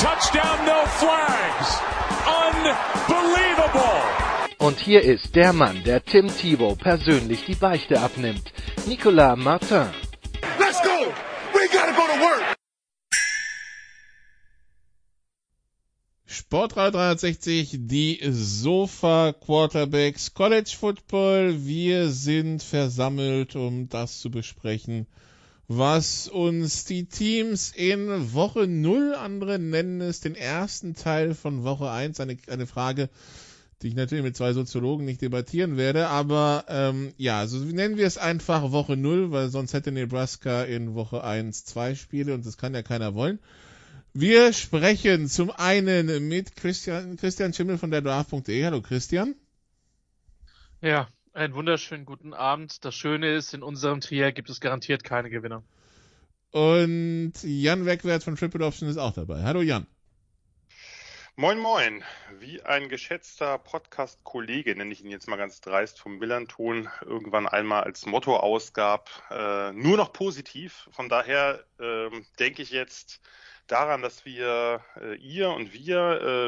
touchdown, no flags. Unbelievable. Und hier ist der Mann, der Tim Thibault persönlich die Beichte abnimmt. Nicolas Martin. Let's go. We gotta go to work. Sportradio 360, die Sofa Quarterbacks College Football. Wir sind versammelt, um das zu besprechen, was uns die Teams in Woche 0, andere nennen es den ersten Teil von Woche 1, eine, eine Frage, die ich natürlich mit zwei Soziologen nicht debattieren werde, aber ähm, ja, so nennen wir es einfach Woche 0, weil sonst hätte Nebraska in Woche 1 zwei Spiele und das kann ja keiner wollen. Wir sprechen zum einen mit Christian, Christian Schimmel von der Draft.de. Hallo Christian. Ja, einen wunderschönen guten Abend. Das Schöne ist, in unserem Trier gibt es garantiert keine Gewinner. Und Jan Wegwert von Triple Option ist auch dabei. Hallo Jan. Moin Moin, wie ein geschätzter Podcast-Kollege, nenne ich ihn jetzt mal ganz dreist vom Millanton, irgendwann einmal als Motto ausgab, äh, nur noch positiv. Von daher äh, denke ich jetzt daran, dass wir, äh, ihr und wir,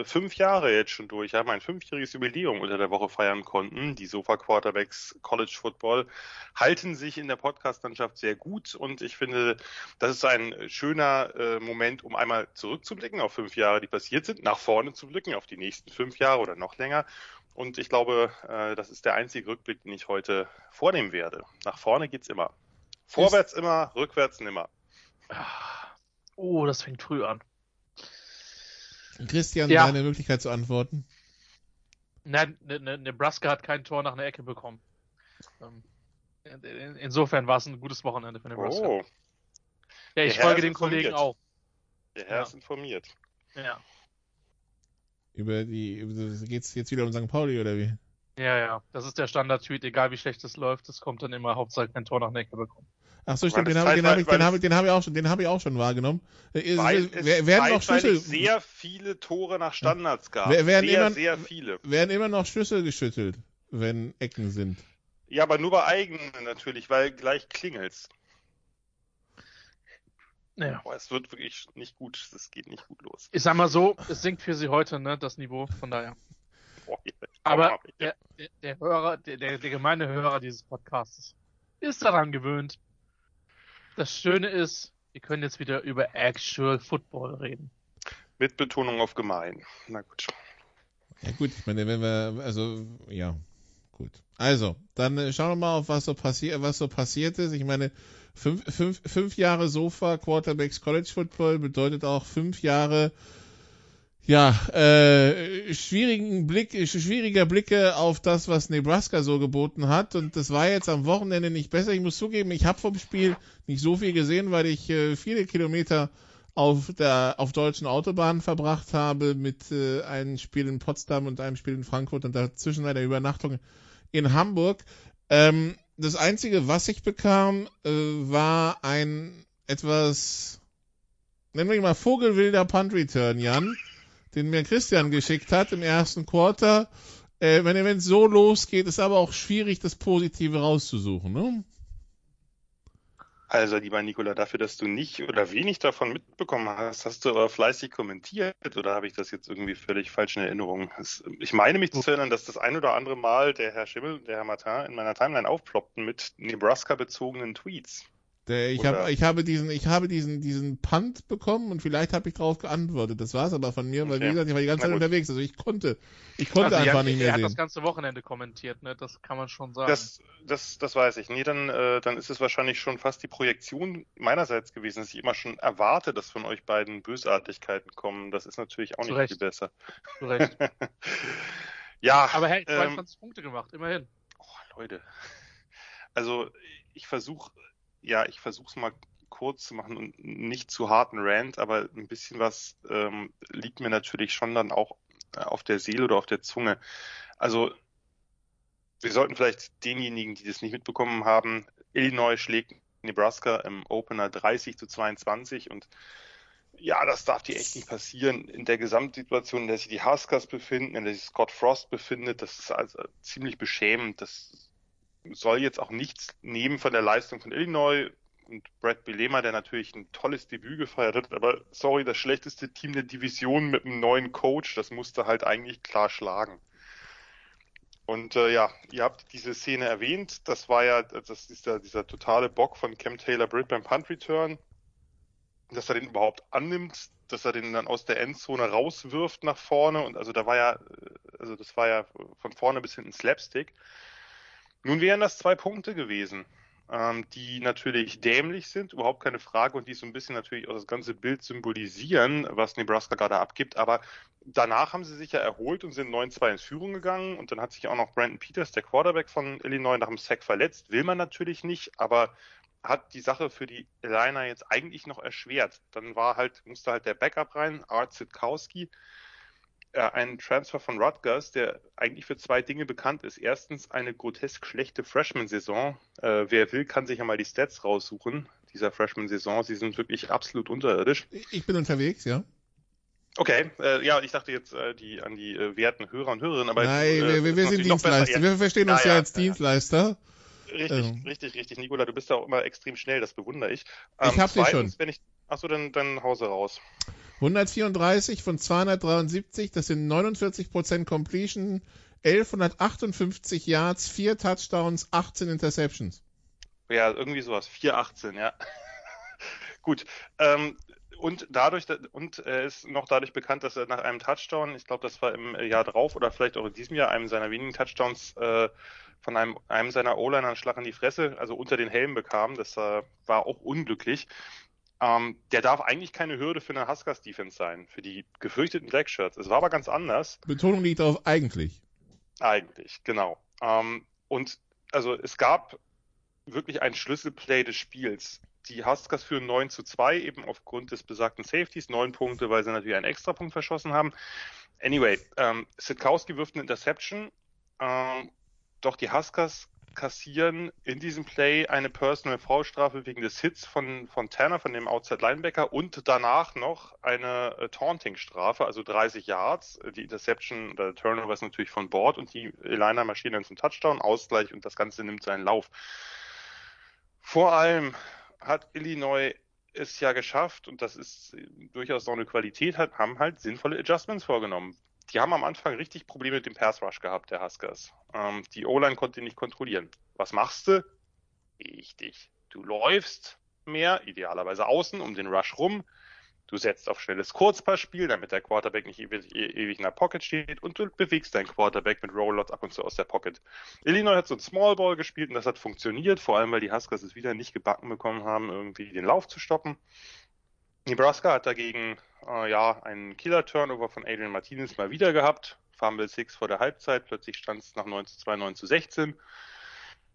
äh, fünf Jahre jetzt schon durch haben, ein fünfjähriges Jubiläum unter der Woche feiern konnten. Die Sofa Quarterbacks College Football halten sich in der Podcast-Landschaft sehr gut und ich finde, das ist ein schöner äh, Moment, um einmal zurückzublicken auf fünf Jahre, die passiert sind, nach vorne zu blicken auf die nächsten fünf Jahre oder noch länger. Und ich glaube, äh, das ist der einzige Rückblick, den ich heute vornehmen werde. Nach vorne geht's immer. Vorwärts immer, rückwärts nimmer. Oh, das fängt früh an. Christian, Ja. deine Möglichkeit zu antworten. Nein, ne, ne, Nebraska hat kein Tor nach einer Ecke bekommen. Ähm, in- in- insofern war es ein gutes Wochenende für Nebraska. Oh, ja, ich folge ist den Kollegen informiert. auch. der Herr Ja. ist informiert. Ja, Über die, über- geht's jetzt wieder um St. Pauli oder wie? ja, ja. Das ist der Standard-Tweet, egal wie schlecht es läuft, es kommt dann immer Hauptsache kein Tor nach einer Ecke bekommen. Ach so, stimmt, den habe ich, den zeitwei- habe ich, den habe es- ich, den habe ich auch schon, den habe ich auch schon wahrgenommen. Äh, Weil es- es wer- werden noch Schlüssel, sehr viele Tore nach Standards gab. Wer- werden sehr, immer- sehr viele. werden immer noch Schlüssel geschüttelt, wenn Ecken sind. Ja, aber nur bei eigenen natürlich, weil gleich klingelt's. Ja. Boah, es wird wirklich nicht gut. Es geht nicht gut los. Ich sag mal so, es sinkt für sie heute, ne, das Niveau, von daher. Boah, Aber hab der, der, der Hörer, der, der, der gemeine Hörer dieses Podcasts ist daran gewöhnt. Das Schöne ist, wir können jetzt wieder über Actual Football reden. Mit Betonung auf gemein. Na gut. Ja gut, ich meine, wenn wir, also, ja, gut. Also, dann äh, schauen wir mal auf, was so passiert, was so passiert ist. Ich meine, fünf, fünf, fünf Jahre Sofa, Quarterbacks College Football bedeutet auch fünf Jahre, ja, äh, schwierigen Blick, schwieriger Blicke auf das, was Nebraska so geboten hat. Und das war jetzt am Wochenende nicht besser. Ich muss zugeben, ich habe vom Spiel nicht so viel gesehen, weil ich äh, viele Kilometer auf der auf deutschen Autobahnen verbracht habe mit äh, einem Spiel in Potsdam und einem Spiel in Frankfurt und dazwischen einer Übernachtung in Hamburg. Ähm, das einzige, was ich bekam, äh, war ein etwas, nennen wir ihn mal Vogelwilder Punt Return, Jan, den mir Christian geschickt hat im ersten Quarter. Äh, wenn es so losgeht, ist aber auch schwierig, das Positive rauszusuchen. Ne? Also, lieber Nikola, dafür, dass du nicht oder wenig davon mitbekommen hast, hast du aber fleißig kommentiert oder habe ich das jetzt irgendwie völlig falsch in Erinnerung? Ich meine mich zu erinnern, dass das ein oder andere Mal der Herr Schimmel und der Herr Martin in meiner Timeline aufploppten mit Nebraska-bezogenen Tweets. Der, ich, hab, ich habe diesen, ich habe diesen, diesen Punt bekommen und vielleicht habe ich darauf geantwortet. Das war es aber von mir, weil wie Okay. gesagt, ich war die ganze Zeit unterwegs. Also ich konnte, ich konnte Also, einfach ja, nicht er mehr hat das sehen. ganze Wochenende kommentiert, ne? Das kann man schon sagen. Das, das, das weiß ich. Nee, dann, äh, dann ist es wahrscheinlich schon fast die Projektion meinerseits gewesen, dass ich immer schon erwarte, dass von euch beiden Bösartigkeiten kommen. Das ist natürlich auch Zu nicht Recht. viel besser. Zu Recht. ja, Aber hey, ähm, 22 Punkte gemacht, immerhin. Oh, Leute. Also ich versuche, ja, ich versuche es mal kurz zu machen und nicht zu harten Rant, aber ein bisschen was ähm, liegt mir natürlich schon dann auch äh, auf der Seele oder auf der Zunge. Also wir sollten vielleicht denjenigen, die das nicht mitbekommen haben, Illinois schlägt Nebraska im Opener 30 zu 22 und ja, das darf dir echt nicht passieren. In der Gesamtsituation, in der sich die Huskers befinden, in der sich Scott Frost befindet, das ist also ziemlich beschämend. Das soll jetzt auch nichts nehmen von der Leistung von Illinois und Brad Belema, der natürlich ein tolles Debüt gefeiert hat, aber sorry, das schlechteste Team der Division mit einem neuen Coach, das musste halt eigentlich klar schlagen. Und äh, ja, ihr habt diese Szene erwähnt. Das war ja, das ist ja dieser totale Bock von Cam Taylor Britt beim Punt Return, dass er den überhaupt annimmt, dass er den dann aus der Endzone rauswirft nach vorne. Und also da war ja, also das war ja von vorne bis hinten Slapstick. Nun wären das zwei Punkte gewesen ähm, die natürlich dämlich sind, überhaupt keine Frage, und die so ein bisschen natürlich auch das ganze Bild symbolisieren, was Nebraska gerade abgibt. Aber danach haben sie sich ja erholt und sind 9-2 in Führung gegangen. Und dann hat sich auch noch Brandon Peters, der Quarterback von Illinois, nach dem Sack verletzt. Will man natürlich nicht, aber hat die Sache für die Liner jetzt eigentlich noch erschwert. Dann war halt, musste halt der Backup rein, Art Zitkowski, äh, ein Transfer von Rutgers, der eigentlich für zwei Dinge bekannt ist. Erstens eine grotesk schlechte Freshman-Saison. Äh, wer will, kann sich ja mal die Stats raussuchen dieser Freshman-Saison. Sie sind wirklich absolut unterirdisch. Ich bin unterwegs, ja. Okay, äh, ja, ich dachte jetzt äh, die an die äh, werten Hörer und Hörerinnen, aber Nein, jetzt, äh, wir, wir sind Dienstleister. Wir verstehen uns ja, ja als Dienstleister. Richtig, ähm. richtig, richtig, Nikola, du bist da auch immer extrem schnell, das bewundere ich. Ähm, ich hab sie schon. Wenn ich, achso, dann, dann Hause raus. 134 von 273, das sind 49% Completion, 1158 Yards, 4 Touchdowns, 18 Interceptions. Ja, irgendwie sowas. 418, ja. Gut. Ähm, und dadurch und er ist noch dadurch bekannt, dass er nach einem Touchdown, ich glaube, das war im Jahr drauf oder vielleicht auch in diesem Jahr, einem seiner wenigen Touchdowns äh, von einem, einem seiner O-Liner einen Schlag in die Fresse, also unter den Helm bekam. Das äh, war auch unglücklich. Ähm, der darf eigentlich keine Hürde für eine Huskers Defense sein, für die gefürchteten Blackshirts. Es war aber ganz anders. Betonung liegt darauf eigentlich. Eigentlich, genau. Ähm, und also es gab wirklich ein Schlüsselplay des Spiels. Die Huskers führen 9 zu 2, eben aufgrund des besagten Safeties. Neun Punkte, weil sie natürlich einen Extrapunkt verschossen haben. Anyway, ähm, Sitkowski wirft eine Interception. Ähm, doch die Huskers kassieren in diesem Play eine Personal Foulstrafe wegen des Hits von, von Tanner, von dem Outside Linebacker und danach noch eine äh, Taunting-Strafe, also 30 Yards. Die Interception oder Turnover ist natürlich von Bord und die Liner marschieren dann zum Touchdown, Ausgleich und das Ganze nimmt seinen Lauf. Vor allem hat Illinois es ja geschafft und das ist durchaus noch eine Qualität, haben halt sinnvolle Adjustments vorgenommen die haben am Anfang richtig Probleme mit dem Pass Rush gehabt, der Huskers. Ähm, die O-Line konnte ihn nicht kontrollieren. Was machst du? Richtig. Du läufst mehr, idealerweise außen, um den Rush rum. Du setzt auf schnelles Kurzpassspiel, damit der Quarterback nicht ewig, ewig in der Pocket steht und du bewegst deinen Quarterback mit Rollouts ab und zu aus der Pocket. Illinois hat so ein Small Ball gespielt und das hat funktioniert, vor allem weil die Huskers es wieder nicht gebacken bekommen haben, irgendwie den Lauf zu stoppen. Nebraska hat dagegen äh, ja einen Killer-Turnover von Adrian Martinez mal wieder gehabt. Fumble 6 vor der Halbzeit, plötzlich stand es nach 9 zu 2, 9 zu 16.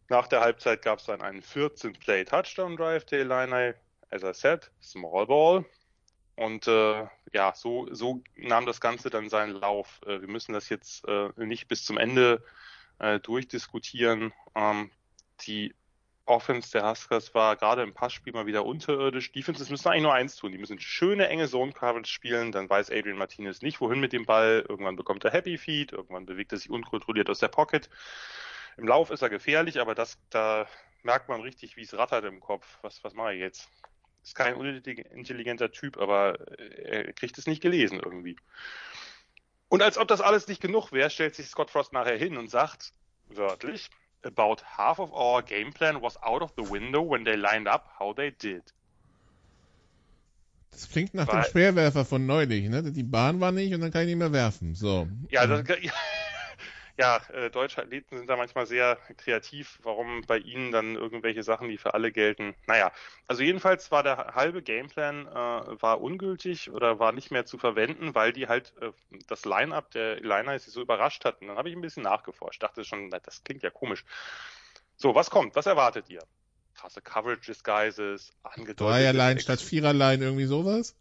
Nach der Halbzeit gab es dann einen 14-Play-Touchdown-Drive der Illini. As I said, Small Ball. Und äh, ja, so, so nahm das Ganze dann seinen Lauf. Äh, wir müssen das jetzt äh, nicht bis zum Ende äh, durchdiskutieren. Ähm, die Offense der Huskers war gerade im Passspiel mal wieder unterirdisch. Defenses müssen eigentlich nur eins tun. Die müssen schöne, enge Zone-Coverage spielen. Dann weiß Adrian Martinez nicht, wohin mit dem Ball. Irgendwann bekommt er Happy Feet. Irgendwann bewegt er sich unkontrolliert aus der Pocket. Im Lauf ist er gefährlich, aber das, da merkt man richtig, wie es rattert im Kopf. Was, was mache ich jetzt? Ist kein unintelligenter Typ, aber er kriegt es nicht gelesen irgendwie. Und als ob das alles nicht genug wäre, stellt sich Scott Frost nachher hin und sagt, wörtlich, about half of our game plan was out of the window when they lined up how they did. Das klingt nach Weil, dem Speerwerfer von neulich, ne? Die Bahn war nicht und dann kann ich nicht mehr werfen. So. Ja, das, ja, äh, deutsche Athleten sind da manchmal sehr kreativ, warum bei ihnen dann irgendwelche Sachen, die für alle gelten. Naja, also jedenfalls war der halbe Gameplan äh, war ungültig oder war nicht mehr zu verwenden, weil die halt äh, das Line-Up der Liner sie so überrascht hatten. Dann habe ich ein bisschen nachgeforscht, dachte schon, das klingt ja komisch. So, was kommt? Was erwartet ihr? krasse Coverage Disguises, angedeutet. Dreierlein statt Viererlein, irgendwie sowas?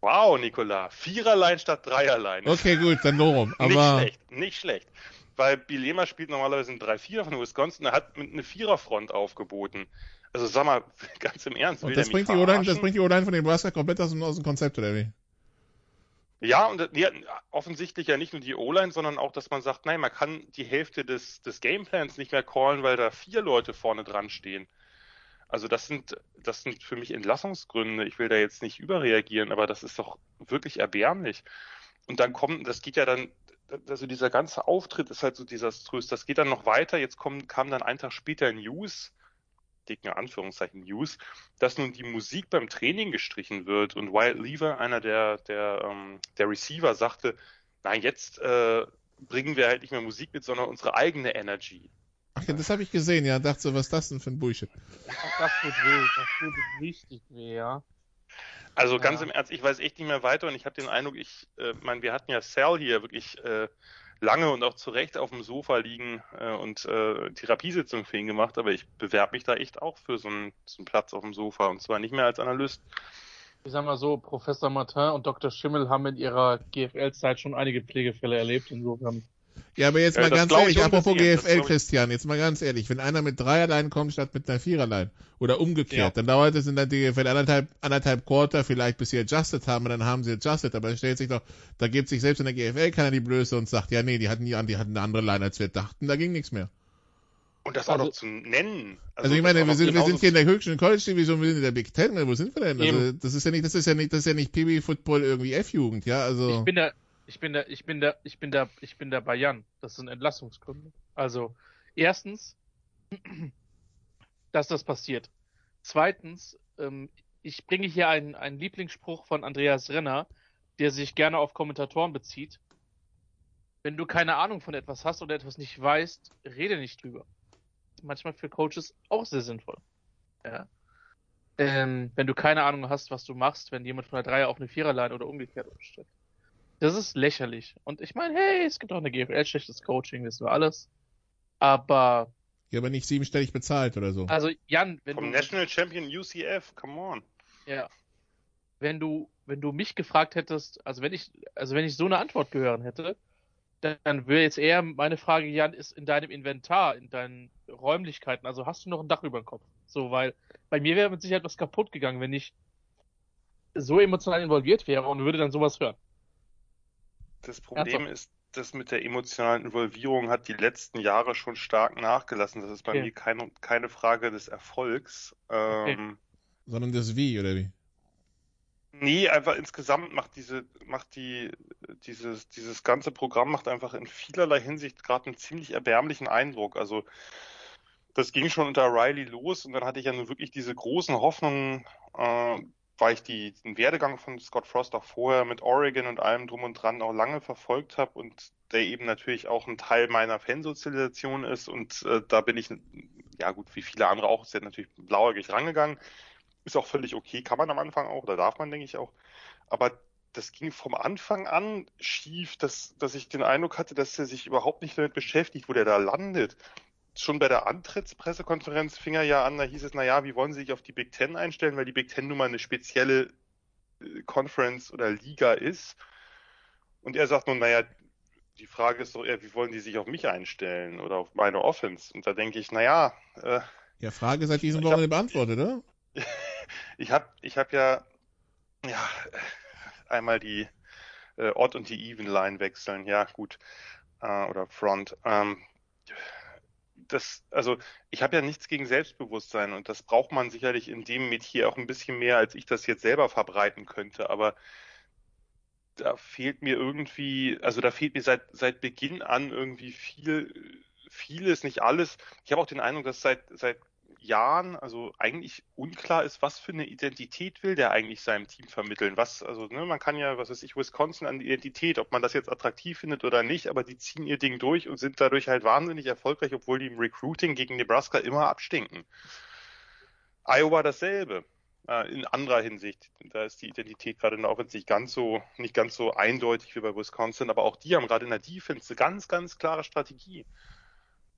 Wow, Nikola. Viererlein statt Dreierlein. Okay, gut, dann nur rum. nicht Aber schlecht, nicht schlecht. Weil Bilema spielt normalerweise ein 3-4 von Wisconsin, er hat mit eine Viererfront aufgeboten. Also sag mal, ganz im Ernst. und das bringt, die O-Line, das bringt die O-Line von Nebraska komplett aus dem, aus dem Konzept, oder wie? Ja, und ja, offensichtlich ja nicht nur die O-Line, sondern auch, dass man sagt, nein, man kann die Hälfte des, des Gameplans nicht mehr callen, weil da vier Leute vorne dran stehen. Also das sind, das sind für mich Entlassungsgründe. Ich will da jetzt nicht überreagieren, aber das ist doch wirklich erbärmlich. Und dann kommt, das geht ja dann, also dieser ganze Auftritt ist halt so desaströs. Das geht dann noch weiter. Jetzt kommen, kam dann einen Tag später News, dicken Anführungszeichen News, dass nun die Musik beim Training gestrichen wird und Wyatt Lever, einer der, der, ähm, der Receiver, sagte, nein, jetzt äh, bringen wir halt nicht mehr Musik mit, sondern unsere eigene Energy. Ja, das habe ich gesehen, ja. Dachte so, was ist das denn für ein Bullshit? Das tut weh, das tut richtig weh, ja. Also ganz Ja. im Ernst, ich weiß echt nicht mehr weiter und ich habe den Eindruck, ich äh, meine, wir hatten ja Sal hier wirklich äh, lange und auch zu Recht auf dem Sofa liegen äh, und äh, Therapiesitzung für ihn gemacht, aber ich bewerbe mich da echt auch für so einen, so einen Platz auf dem Sofa und zwar nicht mehr als Analyst. Ich sag mal so, Professor Martin und Dr. Schimmel haben in ihrer GFL-Zeit schon einige Pflegefälle erlebt, insofern. Ja, aber jetzt Ja, mal ganz ich ehrlich, apropos GFL, ich. Christian, jetzt mal ganz ehrlich, wenn einer mit Dreierlein kommt statt mit einer Viererlein oder umgekehrt, Ja. dann dauert es in der GFL anderthalb, anderthalb Quarter vielleicht, bis sie adjusted haben und dann haben sie adjusted, aber es stellt sich doch, da gibt sich selbst in der GFL keiner die Blöße und sagt, ja nee, die hatten die, die hatten eine andere Line, als wir dachten, da ging nichts mehr. Und das auch Also- noch zu nennen. Also, ich das meine, auch wir sind, wir sind hier in der höchsten College-Division, wir sind in der Big Ten, wo sind wir denn? Also, das ist ja nicht, das ist ja nicht, das ist ja nicht PB-Football irgendwie F-Jugend, ja, also. Ich bin da, ich bin da, ich bin da, ich bin da, ich bin da bei Jan. Das sind Entlassungsgründe. Also, erstens, dass das passiert. Zweitens, ähm, ich bringe hier einen, einen Lieblingsspruch von Andreas Renner, der sich gerne auf Kommentatoren bezieht. Wenn du keine Ahnung von etwas hast oder etwas nicht weißt, rede nicht drüber. Manchmal für Coaches auch sehr sinnvoll. Ja. Ähm, wenn du keine Ahnung hast, was du machst, wenn jemand von der Dreier auf eine Viererline oder umgekehrt umstellt. Das ist lächerlich. Und ich meine, hey, es gibt auch eine GFL schlechtes Coaching, wissen wir alles. Aber, Ja, aber nicht siebenstellig bezahlt oder so. also Jan, wenn vom du, National Champion UCF, come on. ja, wenn du, wenn du mich gefragt hättest, also wenn ich, also wenn ich so eine Antwort gehören hätte, dann, dann wäre jetzt eher meine Frage, Jan, ist in deinem Inventar, in deinen Räumlichkeiten, also hast du noch ein Dach über dem Kopf? So, weil bei mir wäre mit Sicherheit was kaputt gegangen, wenn ich so emotional involviert wäre und würde dann sowas hören. Das Problem ist, das mit der emotionalen Involvierung hat die letzten Jahre schon stark nachgelassen. Das ist bei Okay. mir keine, keine Frage des Erfolgs. Ähm, Sondern das Wie, oder wie? Nee, einfach insgesamt macht diese, macht die, dieses, dieses ganze Programm macht einfach in vielerlei Hinsicht gerade einen ziemlich erbärmlichen Eindruck. Also, das ging schon unter Riley los und dann hatte ich ja nun wirklich diese großen Hoffnungen, äh, weil ich die, den Werdegang von Scott Frost auch vorher mit Oregon und allem drum und dran auch lange verfolgt habe und der eben natürlich auch ein Teil meiner Fansozialisation ist und äh, da bin ich, ja gut, wie viele andere auch, ist ja natürlich blauäugig rangegangen. Ist auch völlig okay, kann man am Anfang auch, oder darf man, denke ich auch. Aber das ging vom Anfang an schief, dass, dass ich den Eindruck hatte, dass er sich überhaupt nicht damit beschäftigt, wo der da landet. Schon bei der Antrittspressekonferenz fing er ja an, da hieß es, naja, wie wollen Sie sich auf die Big Ten einstellen, weil die Big Ten nun mal eine spezielle äh, Conference oder Liga ist. Und er sagt nun, naja, die Frage ist doch eher, wie wollen die sich auf mich einstellen oder auf meine Offense? Und da denke ich, naja, äh, Ja, Frage seit diesem Wochenende beantwortet, oder? ich habe ich hab ja, ja einmal die äh, Odd und die Even Line wechseln, ja gut, äh, oder Front. Ähm, das, also ich habe ja nichts gegen Selbstbewusstsein und das braucht man sicherlich in dem Metier auch ein bisschen mehr, als ich das jetzt selber verbreiten könnte, aber da fehlt mir irgendwie, also da fehlt mir seit seit Beginn an irgendwie viel, vieles, nicht alles. Ich habe auch den Eindruck, dass seit seit Jahren, also eigentlich unklar ist, was für eine Identität will der eigentlich seinem Team vermitteln. Was, also, ne, man kann ja, was weiß ich, Wisconsin an Identität, ob man das jetzt attraktiv findet oder nicht, aber die ziehen ihr Ding durch und sind dadurch halt wahnsinnig erfolgreich, obwohl die im Recruiting gegen Nebraska immer abstinken. Iowa dasselbe. Äh, in anderer Hinsicht. Da ist die Identität gerade in der Offense nicht ganz so, nicht ganz so eindeutig wie bei Wisconsin, aber auch die haben gerade in der Defense eine ganz, ganz klare Strategie.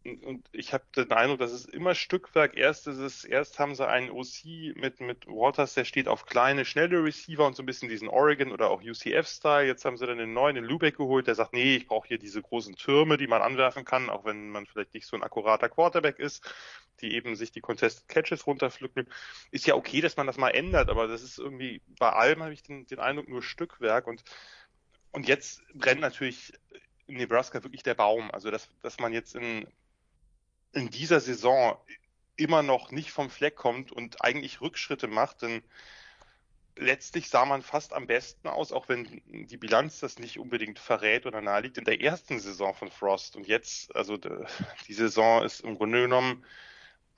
Und ich habe den Eindruck, dass es immer Stückwerk. Erst ist es, erst haben sie einen OC mit, mit Waters, der steht auf kleine, schnelle Receiver und so ein bisschen diesen Oregon oder auch UCF-Style. Jetzt haben sie dann den neuen, den Lubeck geholt, der sagt, nee, ich brauche hier diese großen Türme, die man anwerfen kann, auch wenn man vielleicht nicht so ein akkurater Quarterback ist, die eben sich die Contested Catches runterpflücken. Ist ja okay, dass man das mal ändert, aber das ist irgendwie, bei allem habe ich den, den Eindruck, nur Stückwerk und und jetzt brennt natürlich in Nebraska wirklich der Baum. Also dass, dass man jetzt in in dieser Saison immer noch nicht vom Fleck kommt und eigentlich Rückschritte macht, denn letztlich sah man fast am besten aus, auch wenn die Bilanz das nicht unbedingt verrät oder naheliegt, in der ersten Saison von Frost. Und jetzt, also die Saison ist im Grunde genommen,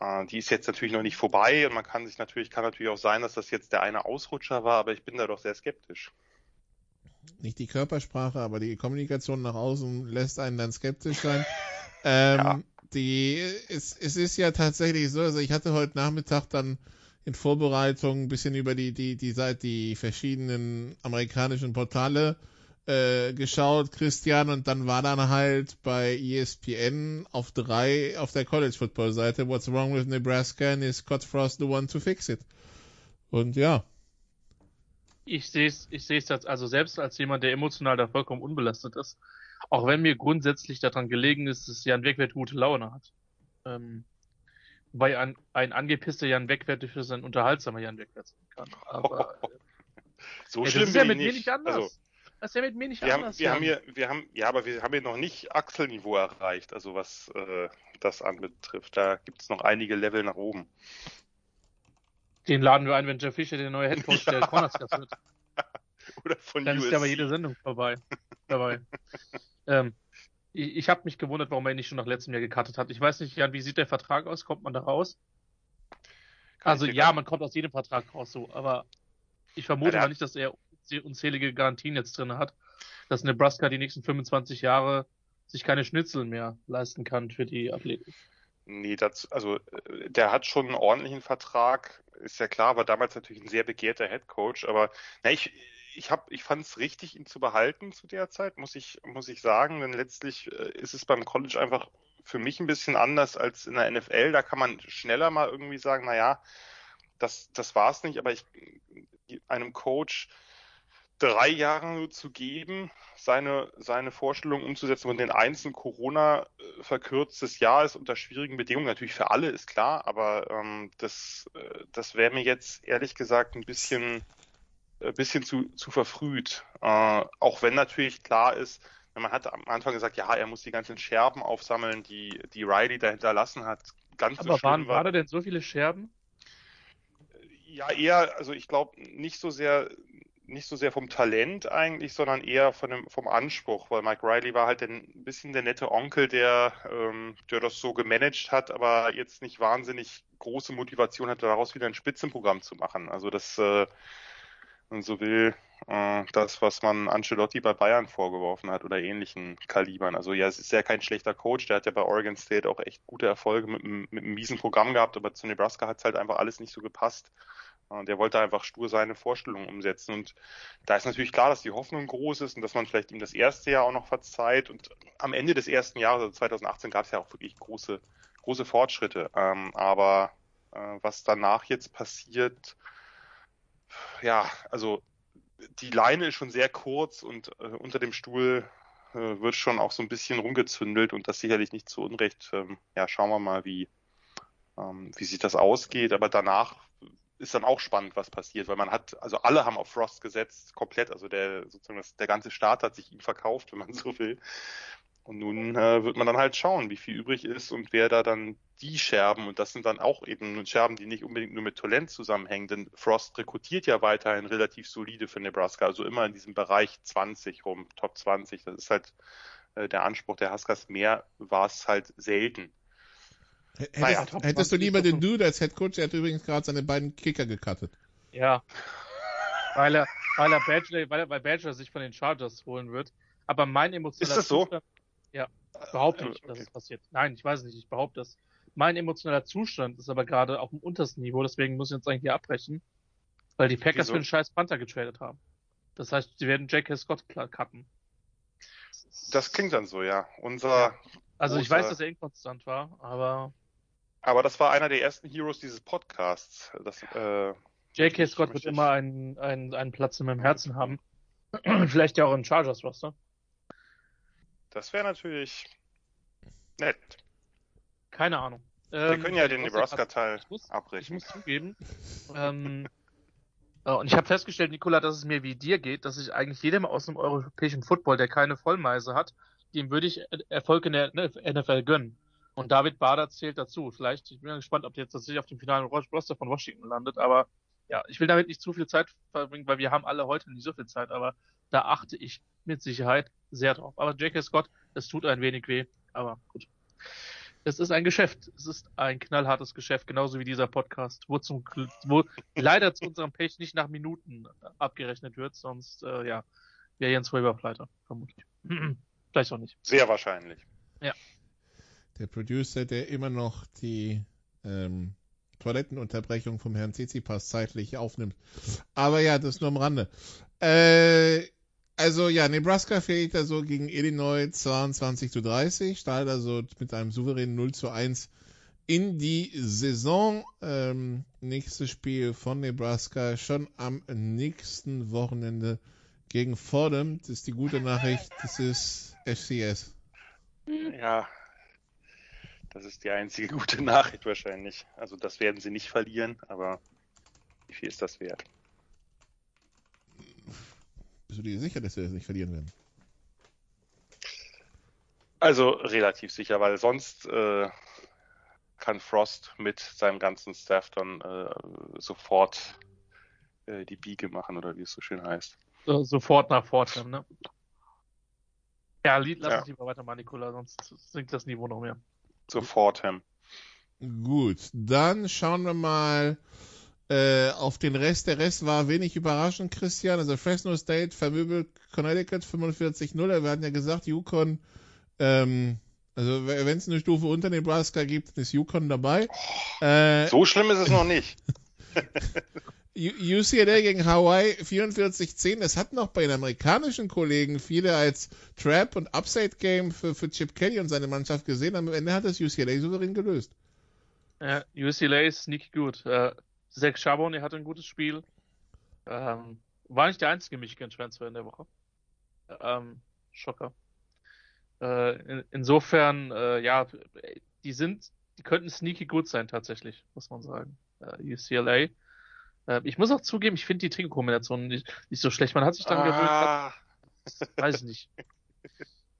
äh, die ist jetzt natürlich noch nicht vorbei und man kann sich natürlich, kann natürlich auch sein, dass das jetzt der eine Ausrutscher war, aber ich bin da doch sehr skeptisch. Nicht die Körpersprache, aber die Kommunikation nach außen lässt einen dann skeptisch sein. ähm, ja die, es, es ist ja tatsächlich so, also ich hatte heute Nachmittag dann in Vorbereitung ein bisschen über die, die, die Seite, die verschiedenen amerikanischen Portale äh, geschaut, Christian, und dann war dann halt bei ESPN auf drei auf der College Football Seite What's wrong with Nebraska and is Scott Frost the one to fix it? Und ja. Ich sehe es, ich sehe es also selbst als jemand, der emotional da vollkommen unbelastet ist, auch wenn mir grundsätzlich daran gelegen ist, dass Jan Wegwert gute Laune hat. Ähm, weil ein, ein angepisster Jan Wegwert für sein unterhaltsamer Jan Wegwert sein kann. Aber so ey, schlimm das ist ja mit nicht. mir nicht anders. Also, das ist ja mit mir nicht wir anders. Haben, wir haben hier, wir haben, ja, aber wir haben hier noch nicht Achselniveau erreicht, also was äh, das anbetrifft. Da gibt es noch einige Level nach oben. Den laden wir ein, wenn Jeff Fischer der neue Headcoach der Cornerscast wird. Oder von Dann USC. ist ja aber jede Sendung vorbei. dabei. Ähm, ich ich habe mich gewundert, warum er ihn nicht schon nach letztem Jahr gekartet hat. Ich weiß nicht, Jan, wie sieht der Vertrag aus? Kommt man da raus? Kann also ja, man kommt aus jedem Vertrag raus so, aber ich vermute Ja, mal nicht, dass er unzählige Garantien jetzt drin hat, dass Nebraska die nächsten 25 Jahre sich keine Schnitzel mehr leisten kann für die Athleten. Nee, das, also äh, der hat schon einen ordentlichen Vertrag, ist ja klar, war damals natürlich ein sehr begehrter Head Coach, aber na, ich, ich hab, ich fand es richtig, ihn zu behalten zu der Zeit, muss ich, muss ich sagen, denn letztlich äh, ist es beim College einfach für mich ein bisschen anders als in der NFL. Da kann man schneller mal irgendwie sagen, na ja, das, das war's nicht, aber ich, einem Coach drei Jahre nur zu geben, seine, seine Vorstellung umzusetzen und den einzelnen Corona äh, verkürztes Jahr ist unter schwierigen Bedingungen natürlich für alle ist klar, aber ähm, das, äh, das wäre mir jetzt ehrlich gesagt ein bisschen, ein bisschen zu, zu verfrüht. Äh, auch wenn natürlich klar ist, man hat am Anfang gesagt, ja, er muss die ganzen Scherben aufsammeln, die, die Riley da hinterlassen hat. Ganz so Aber schlimm waren, war, war da denn so viele Scherben? ja, eher, also ich glaube nicht so sehr, nicht so sehr vom Talent eigentlich, sondern eher von dem, vom Anspruch, weil Mike Riley war halt ein bisschen der nette Onkel, der, ähm, der das so gemanagt hat, aber jetzt nicht wahnsinnig große Motivation hatte, daraus wieder ein Spitzenprogramm zu machen. Also das, äh, man so will, äh, das, was man Ancelotti bei Bayern vorgeworfen hat oder ähnlichen Kalibern. Also ja, es ist ja kein schlechter Coach, der hat ja bei Oregon State auch echt gute Erfolge mit, einem- mit einem miesen Programm gehabt, aber zu Nebraska hat es halt einfach alles nicht so gepasst. Äh, Der wollte einfach stur seine Vorstellungen umsetzen. Und da ist natürlich klar, dass die Hoffnung groß ist und dass man vielleicht ihm das erste Jahr auch noch verzeiht. Und am Ende des ersten Jahres, also 2018, gab es ja auch wirklich große, große Fortschritte. Ähm, aber äh, was danach jetzt passiert, ja, also die Leine ist schon sehr kurz und äh, unter dem Stuhl äh, wird schon auch so ein bisschen rumgezündelt und das sicherlich nicht zu Unrecht. Ähm, ja, schauen wir mal, wie, ähm, wie sich das ausgeht. Aber danach ist dann auch spannend, was passiert, weil man hat, also alle haben auf Frost gesetzt, komplett, also der sozusagen das, der ganze Staat hat sich ihm verkauft, wenn man so will. Und nun äh, wird man dann halt schauen, wie viel übrig ist und wer da dann die Scherben, und das sind dann auch eben Scherben, die nicht unbedingt nur mit Talent zusammenhängen, denn Frost rekrutiert ja weiterhin relativ solide für Nebraska, also immer in diesem Bereich 20 rum, Top 20, das ist halt äh, der Anspruch der Huskers, mehr war es halt selten. Hättest, Naja, hättest du 20 lieber den Dude als Head Coach, der hat übrigens gerade seine beiden Kicker gecuttet. Ja. weil er, weil er Badger, weil er, weil Badger sich von den Chargers holen wird. Aber mein emotionaler Ist das so? Zustand, ja, behaupte ich, dass Okay. es passiert. Nein, ich weiß nicht, ich behaupte das. Mein emotionaler Zustand ist aber gerade auf dem untersten Niveau, deswegen muss ich jetzt eigentlich hier abbrechen, weil die Packers Wieso? für einen scheiß Panther getradet haben. Das heißt, sie werden J.K. Scott cutten. Das klingt dann so, ja. Unser Also ich weiß, dass er inkonstant war, aber Aber das war einer der ersten Heroes dieses Podcasts. Das, äh, J.K. Scott wird immer einen, einen, einen Platz in meinem Herzen haben. Vielleicht ja auch im Chargers-Roster. Das wäre natürlich nett. Keine Ahnung. Wir Ähm, können ja den Nebraska-Teil ich muss, ich abbrechen. muss zugeben, ähm, äh, und ich habe festgestellt, Nikola, dass es mir wie dir geht, dass ich eigentlich jedem aus dem europäischen Football, der keine Vollmeise hat, dem würde ich Erfolg in der NFL gönnen. Und David Bader zählt dazu. Vielleicht, ich bin ja gespannt, ob der jetzt tatsächlich auf dem finalen Roster von Washington landet, aber ja, ich will damit nicht zu viel Zeit verbringen, weil wir haben alle heute nicht so viel Zeit, aber da achte ich mit Sicherheit sehr drauf. Aber J.K. Scott, es tut ein wenig weh, aber gut. Es ist ein Geschäft. Es ist ein knallhartes Geschäft, genauso wie dieser Podcast, wo zum wo leider zu unserem Pech nicht nach Minuten abgerechnet wird, sonst äh, ja, wäre Jens Weber pleite, vermutlich. Vielleicht auch nicht. Sehr wahrscheinlich. Der Producer, der immer noch die ähm, Toilettenunterbrechung vom Herrn Tsitsipas zeitlich aufnimmt. Aber ja, das nur am Rande. Äh, also ja, Nebraska fehlt also gegen Illinois 22 zu 30, startet also mit einem souveränen 0 zu 1 in die Saison. Ähm, nächstes Spiel von Nebraska schon am nächsten Wochenende gegen Fordham. Das ist die gute Nachricht, das ist FCS. Ja, das ist die einzige gute Nachricht wahrscheinlich. Also das werden sie nicht verlieren, aber wie viel ist das wert? Bist du dir sicher, dass wir das nicht verlieren werden? Also relativ sicher, weil sonst äh, kann Frost mit seinem ganzen Staff dann äh, sofort äh, die Biege machen oder wie es so schön heißt. So, sofort nach Fortnite, ne? Ja, Lied, lass Ja. uns lieber weitermachen, Nikola, sonst sinkt das Niveau noch mehr. Sofort, Ham. Gut, dann schauen wir mal äh, auf den Rest. Der Rest war wenig überraschend, Christian. Also Fresno State vermöbelt Connecticut 45-0. Wir hatten ja gesagt, Yukon, ähm, also wenn es eine Stufe unter Nebraska gibt, dann ist Yukon dabei. Äh, So schlimm ist es noch nicht. UCLA gegen Hawaii 44-10. Das hatten auch bei den amerikanischen Kollegen viele als Trap- und Upside-Game für, für Chip Kelly und seine Mannschaft gesehen. Am Ende hat das UCLA souverän gelöst. Ja, UCLA ist sneaky gut. Zach Charbonnet hatte ein gutes Spiel. Ähm, war nicht der einzige Michigan-Transfer in der Woche. Ähm, Schocker. Äh, in, insofern, äh, ja, die sind, die könnten sneaky gut sein tatsächlich, muss man sagen. Äh, UCLA. Äh, ich muss auch zugeben, ich finde die Trinkkombination nicht, nicht so schlecht. Man hat sich dann gewöhnt, Ah, weiß ich nicht.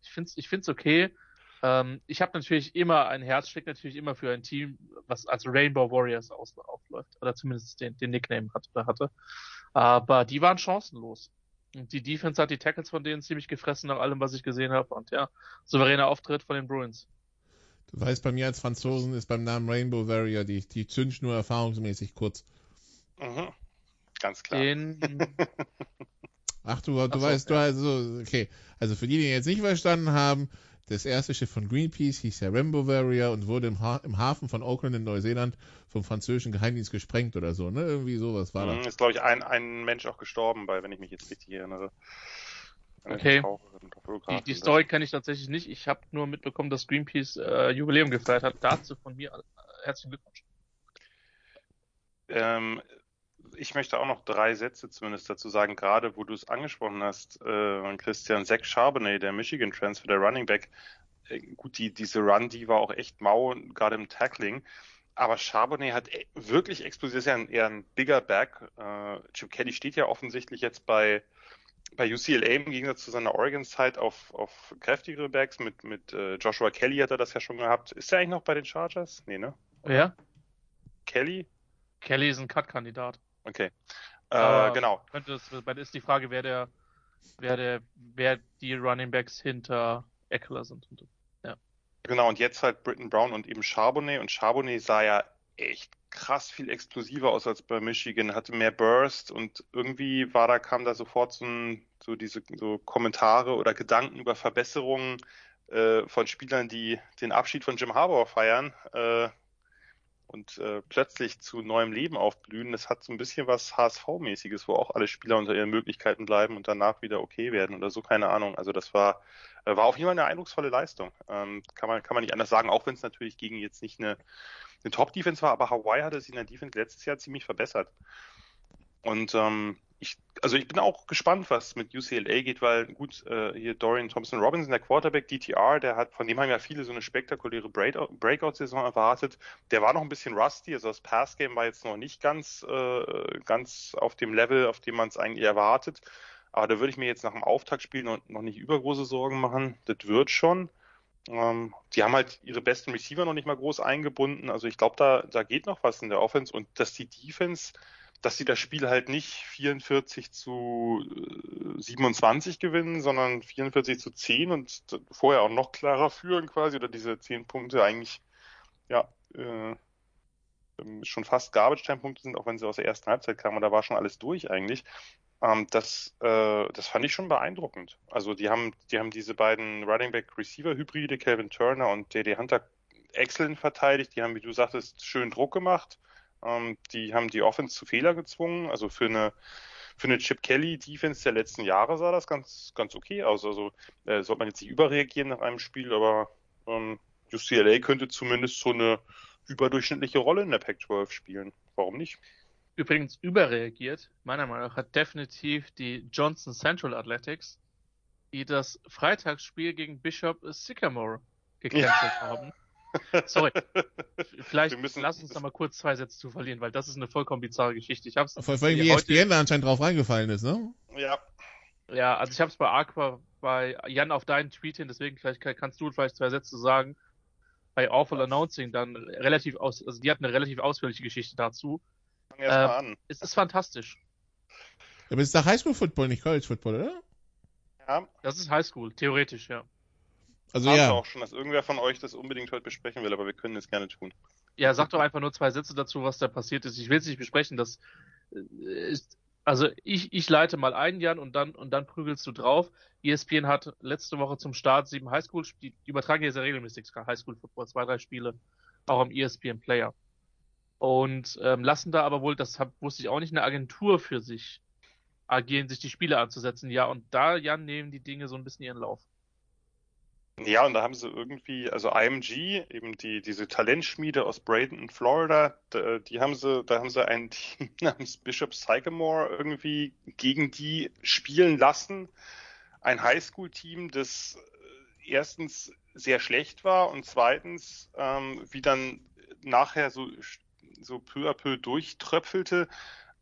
Ich find's, ich find's okay. Ähm, ich habe natürlich immer ein Herz, schlägt natürlich immer für ein Team, was als Rainbow Warriors aus, aufläuft. Oder zumindest den, den Nickname hat oder hatte. Aber die waren chancenlos. Und die Defense hat die Tackles von denen ziemlich gefressen, nach allem, was ich gesehen habe. Und ja, souveräner Auftritt von den Bruins. Du weißt, bei mir als Franzosen ist beim Namen Rainbow Warrior die, die Zündschnur erfahrungsmäßig kurz. mhm. Ganz klar. Den, Ach, du, du Ach so, weißt, du ja. also, okay. Also für die, die jetzt nicht verstanden haben, das erste Schiff von Greenpeace hieß ja Rainbow Warrior und wurde im, ha im Hafen von Auckland in Neuseeland vom französischen Geheimdienst gesprengt oder so, ne? Irgendwie sowas war Mhm, da. Ist, glaube ich, ein, ein Mensch auch gestorben bei, wenn ich mich jetzt richtig erinnere. Okay. Die, die Story kenne ich tatsächlich nicht. Ich habe nur mitbekommen, dass Greenpeace äh, Jubiläum gefeiert hat. Dazu von mir äh, herzlichen Glückwunsch. Ähm, ich möchte auch noch drei Sätze zumindest dazu sagen, gerade wo du es angesprochen hast, äh, Christian, Zach Charbonnet, der Michigan Transfer, der Running Back, äh, gut, die, diese Run, die war auch echt mau, gerade im Tackling. Aber Charbonnet hat e- wirklich explosiv, ist ja ein, eher ein bigger Back. Äh, Chip Kelly steht ja offensichtlich jetzt bei, bei UCLA im Gegensatz zu seiner Oregon-Zeit auf, auf kräftigere Backs. Mit, mit äh, Joshua Kelly hat er das ja schon gehabt. Ist er eigentlich noch bei den Chargers? Nee, ne? Ja? Kelly? Kelly ist ein Cut-Kandidat. Okay. Äh, genau. Könnte es, weil ist die Frage, wer der, wer der, wer die Running Backs hinter Eckler sind. Genau, und jetzt halt Britton Brown und eben Charbonnet. Und Charbonnet sah ja echt krass viel explosiver aus als bei Michigan, hatte mehr Burst und irgendwie war da, kam da sofort so, ein, so diese so Kommentare oder Gedanken über Verbesserungen äh, von Spielern, die den Abschied von Jim Harbour feiern. Äh, und äh, plötzlich zu neuem Leben aufblühen, das hat so ein bisschen was HSV-mäßiges, wo auch alle Spieler unter ihren Möglichkeiten bleiben und danach wieder okay werden oder so, keine Ahnung. Also das war, äh, war auf jeden Fall eine eindrucksvolle Leistung. Ähm, kann man, kann man nicht anders sagen, auch wenn es natürlich gegen jetzt nicht eine, eine Top-Defense war, aber Hawaii hatte sich in der Defense letztes Jahr ziemlich verbessert. Und ähm, ich, also ich bin auch gespannt, was mit UCLA geht, weil gut, äh, hier Dorian Thompson Robinson, der Quarterback DTR, der hat, von dem haben ja viele so eine spektakuläre Breakout-Saison erwartet. Der war noch ein bisschen rusty, also das Pass-Game war jetzt noch nicht ganz, äh, ganz auf dem Level, auf dem man es eigentlich erwartet. Aber da würde ich mir jetzt nach dem Auftaktspiel noch, noch nicht übergroße Sorgen machen. Das wird schon. Ähm, die haben halt ihre besten Receiver noch nicht mal groß eingebunden. Also ich glaube, da, da geht noch was in der Offense und dass die Defense dass sie das Spiel halt nicht 44 zu 27 äh, gewinnen, sondern 44 zu 10 und vorher auch noch klarer führen quasi oder diese 10 Punkte eigentlich ja äh, schon fast Garbage-Time-Punkte sind, auch wenn sie aus der ersten Halbzeit kamen, da war schon alles durch eigentlich. Ähm, das, äh, das fand ich schon beeindruckend. Also die haben, die haben diese beiden Running Back Receiver Hybride, Calvin Turner und D.D. Hunter, exzellent verteidigt. Die haben, wie du sagtest, schön Druck gemacht. Ähm, die haben die Offense zu Fehler gezwungen. Also für eine für eine Chip Kelly Defense der letzten Jahre sah das ganz ganz okay aus. Also äh, sollte man jetzt nicht überreagieren nach einem Spiel, aber ähm, UCLA könnte zumindest so eine überdurchschnittliche Rolle in der Pac-12 spielen. Warum nicht? Übrigens überreagiert, meiner Meinung nach, hat definitiv die Johnson Central Athletics, die das Freitagsspiel gegen Bishop Sycamore gecancelt ja. haben. Sorry. Vielleicht müssen... lass uns noch mal kurz zwei Sätze zu verlieren, weil das ist eine vollkommen bizarre Geschichte. Ich hab's Vor allem, wie ESPN da anscheinend drauf reingefallen ist, ne? Ja. Ja, also ich habe es bei Aqua, bei Jan auf deinen Tweet hin, deswegen vielleicht kannst du vielleicht zwei Sätze sagen. Bei Awful Announcing dann relativ aus, also die hat eine relativ ausführliche Geschichte dazu. Fang erst äh, mal an. Es ist fantastisch. Aber es ist doch Highschool Football, nicht College Football, oder? Ja. Das ist Highschool, theoretisch, ja. Also ja. auch schon, dass irgendwer von euch das unbedingt heute besprechen will, aber wir können es gerne tun. Ja, sag doch einfach nur zwei Sätze dazu, was da passiert ist. Ich will es nicht besprechen. Das äh, ist, also ich, ich leite mal ein, Jan, und dann, und dann prügelst du drauf. ESPN hat letzte Woche zum Start sieben Highschool, die übertragen ja sehr regelmäßig Highschool Football, zwei, drei Spiele, auch am ESPN Player. Und ähm, lassen da aber wohl, das hab, wusste ich auch nicht, eine Agentur für sich agieren, sich die Spiele anzusetzen. Ja, und da, Jan, nehmen die Dinge so ein bisschen ihren Lauf. Ja, und da haben sie irgendwie, also IMG, eben die, diese Talentschmiede aus Bradenton, Florida, die haben sie, da haben sie ein Team namens Bishop Sycamore irgendwie gegen die spielen lassen. Ein Highschool-Team, das erstens sehr schlecht war und zweitens, ähm, wie dann nachher so, so peu à peu durchtröpfelte,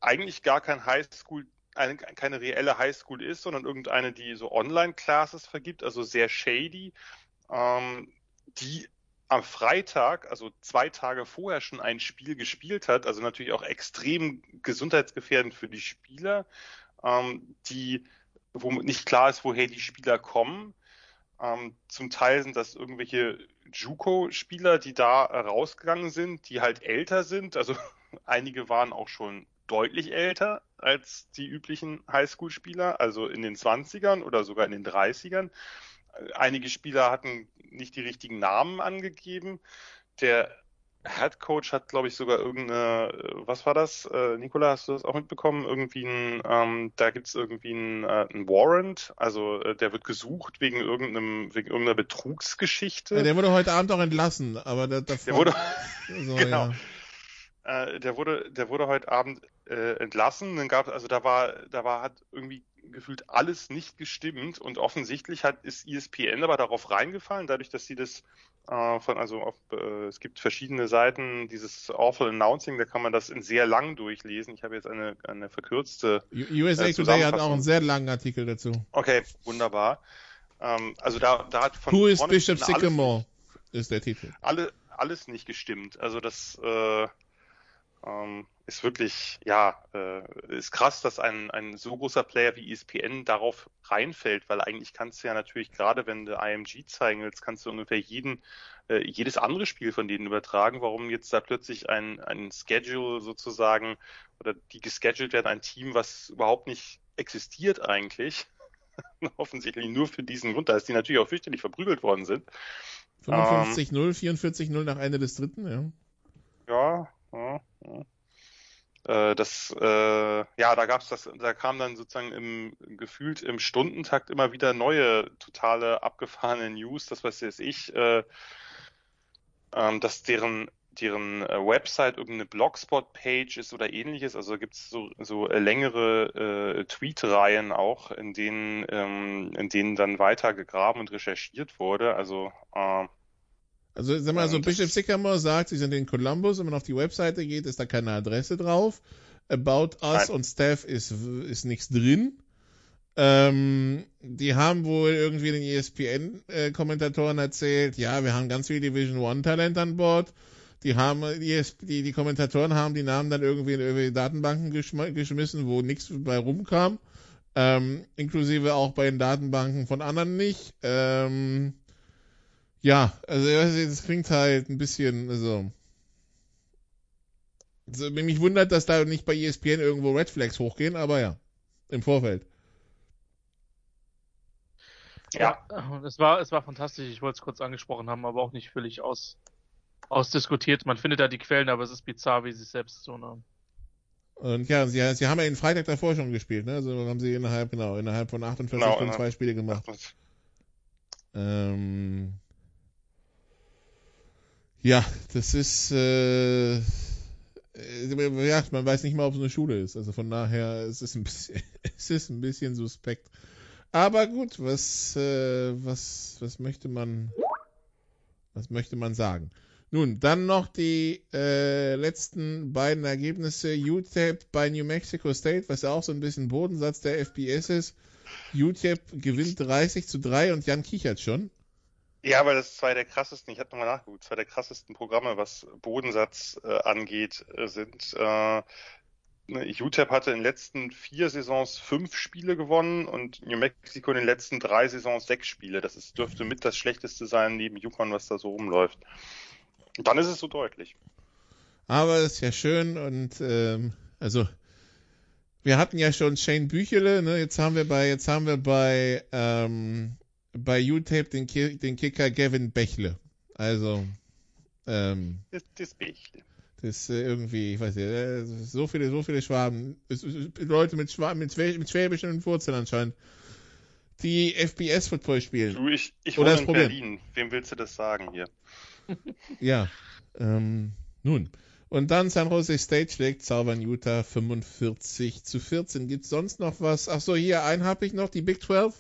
eigentlich gar kein Highschool eine, keine reelle Highschool ist, sondern irgendeine, die so Online-Classes vergibt, also sehr shady, ähm, die am Freitag, also zwei Tage vorher schon ein Spiel gespielt hat, also natürlich auch extrem gesundheitsgefährdend für die Spieler, ähm, die, wo nicht klar ist, woher die Spieler kommen. Ähm, zum Teil sind das irgendwelche Juco-Spieler, die da rausgegangen sind, die halt älter sind. Also einige waren auch schon deutlich älter als die üblichen Highschool-Spieler, also in den 20ern oder sogar in den 30ern. Einige Spieler hatten nicht die richtigen Namen angegeben. Der Head Coach hat, glaube ich, sogar irgendeine, was war das? Äh, Nikola, hast du das auch mitbekommen? Irgendwie ein, ähm, da gibt's irgendwie ein, äh, ein Warrant, also äh, der wird gesucht wegen irgendeinem, wegen irgendeiner Betrugsgeschichte. Ja, der wurde heute Abend auch entlassen, aber der, davor, der wurde, so, genau. Ja. Äh, der wurde, der wurde heute Abend äh, entlassen. Dann gab also da war, da war hat irgendwie gefühlt alles nicht gestimmt und offensichtlich hat ist ESPN aber darauf reingefallen, dadurch, dass sie das äh, von also auf, äh, es gibt verschiedene Seiten dieses Awful Announcing, da kann man das in sehr lang durchlesen. Ich habe jetzt eine eine verkürzte USA äh, Today hat auch einen sehr langen Artikel dazu. Okay, wunderbar. Ähm, also da da hat von Who is Bishop Sycamore ist der Titel. Alle alles nicht gestimmt. Also das äh, ähm, ist wirklich, ja, äh, ist krass, dass ein, ein so großer Player wie ESPN darauf reinfällt, weil eigentlich kannst du ja natürlich, gerade wenn du IMG zeigen willst, kannst du ungefähr jeden, äh, jedes andere Spiel von denen übertragen. Warum jetzt da plötzlich ein, ein Schedule sozusagen oder die gescheduled werden, ein Team, was überhaupt nicht existiert eigentlich, offensichtlich nur für diesen Grund, da ist die natürlich auch fürchterlich verprügelt worden sind. 55-0, 44-0 nach Ende des dritten, ja. Ja, Äh, das, äh, ja, da gab's das, da kam dann sozusagen im gefühlt im Stundentakt immer wieder neue, totale abgefahrene News, das weiß jetzt ich, äh, ähm, dass deren deren äh, Website irgendeine Blogspot-Page ist oder ähnliches. Also gibt es so, so äh, längere äh, Tweet-Reihen auch, in denen, ähm, in denen dann weiter gegraben und recherchiert wurde. Also äh, also sag mal, so Bishop Sycamore sagt, sie sind in Columbus, wenn man auf die Webseite geht, ist da keine Adresse drauf. About Us Nein. und Staff ist, ist nichts drin. Ähm, die haben wohl irgendwie den ESPN-Kommentatoren äh, erzählt, ja, wir haben ganz viel Division One Talent an Bord die haben, die, die, die Kommentatoren haben die Namen dann irgendwie in irgendwelche Datenbanken geschm geschmissen, wo nichts bei rumkam. Ähm, inklusive auch bei den Datenbanken von anderen nicht. Ähm, ja, also es klingt halt ein bisschen, also, also mich wundert, dass da nicht bei ESPN irgendwo Red Flags hochgehen, aber ja, im Vorfeld. Ja, es war, es war fantastisch. Ich wollte es kurz angesprochen haben, aber auch nicht völlig aus, ausdiskutiert. Man findet da die Quellen, aber es ist bizarr, wie sie es selbst so nennen. Und ja, sie, sie haben ja den Freitag davor schon gespielt, ne? Also haben sie innerhalb, genau, innerhalb von 48 genau, Stunden zwei Spiele gemacht. Ähm, ja, das ist, äh, ja, man weiß nicht mal, ob es eine Schule ist. Also von daher, es ist ein bisschen, es ist ein bisschen suspekt. Aber gut, was, äh, was, was möchte man, was möchte man sagen? Nun, dann noch die äh, letzten beiden Ergebnisse. UTEP bei New Mexico State, was ja auch so ein bisschen Bodensatz der FBS ist. UTEP gewinnt 30 zu 3 und Jan kichert schon. Ja, aber das ist zwei der krassesten, ich hatte nochmal nachgeguckt, zwei der krassesten Programme, was Bodensatz äh, angeht, äh, sind. Äh, UTEP hatte in den letzten vier Saisons fünf Spiele gewonnen und New Mexico in den letzten drei Saisons sechs Spiele. Das ist, dürfte mit das schlechteste sein neben Yukon, was da so rumläuft. Dann ist es so deutlich. Aber ist ja schön und ähm, also wir hatten ja schon Shane Büchele, ne? Jetzt haben wir bei jetzt haben wir bei ähm, bei UTape den, den Kicker Gavin Bechle. Also ähm, das, das Bechle. Das äh, irgendwie, ich weiß nicht, äh, so viele, so viele Schwaben, Leute mit, Schwaben, mit, mit schwäbischen Wurzeln anscheinend, die FBS-Football spielen. Du, ich, ich wohne in Problem. Berlin. Wem willst du das sagen hier? ja, ähm, nun. Und dann San Jose State schlägt Southern Utah 45 zu 14. Gibt es sonst noch was? Ach so, hier, einen habe ich noch. Die Big 12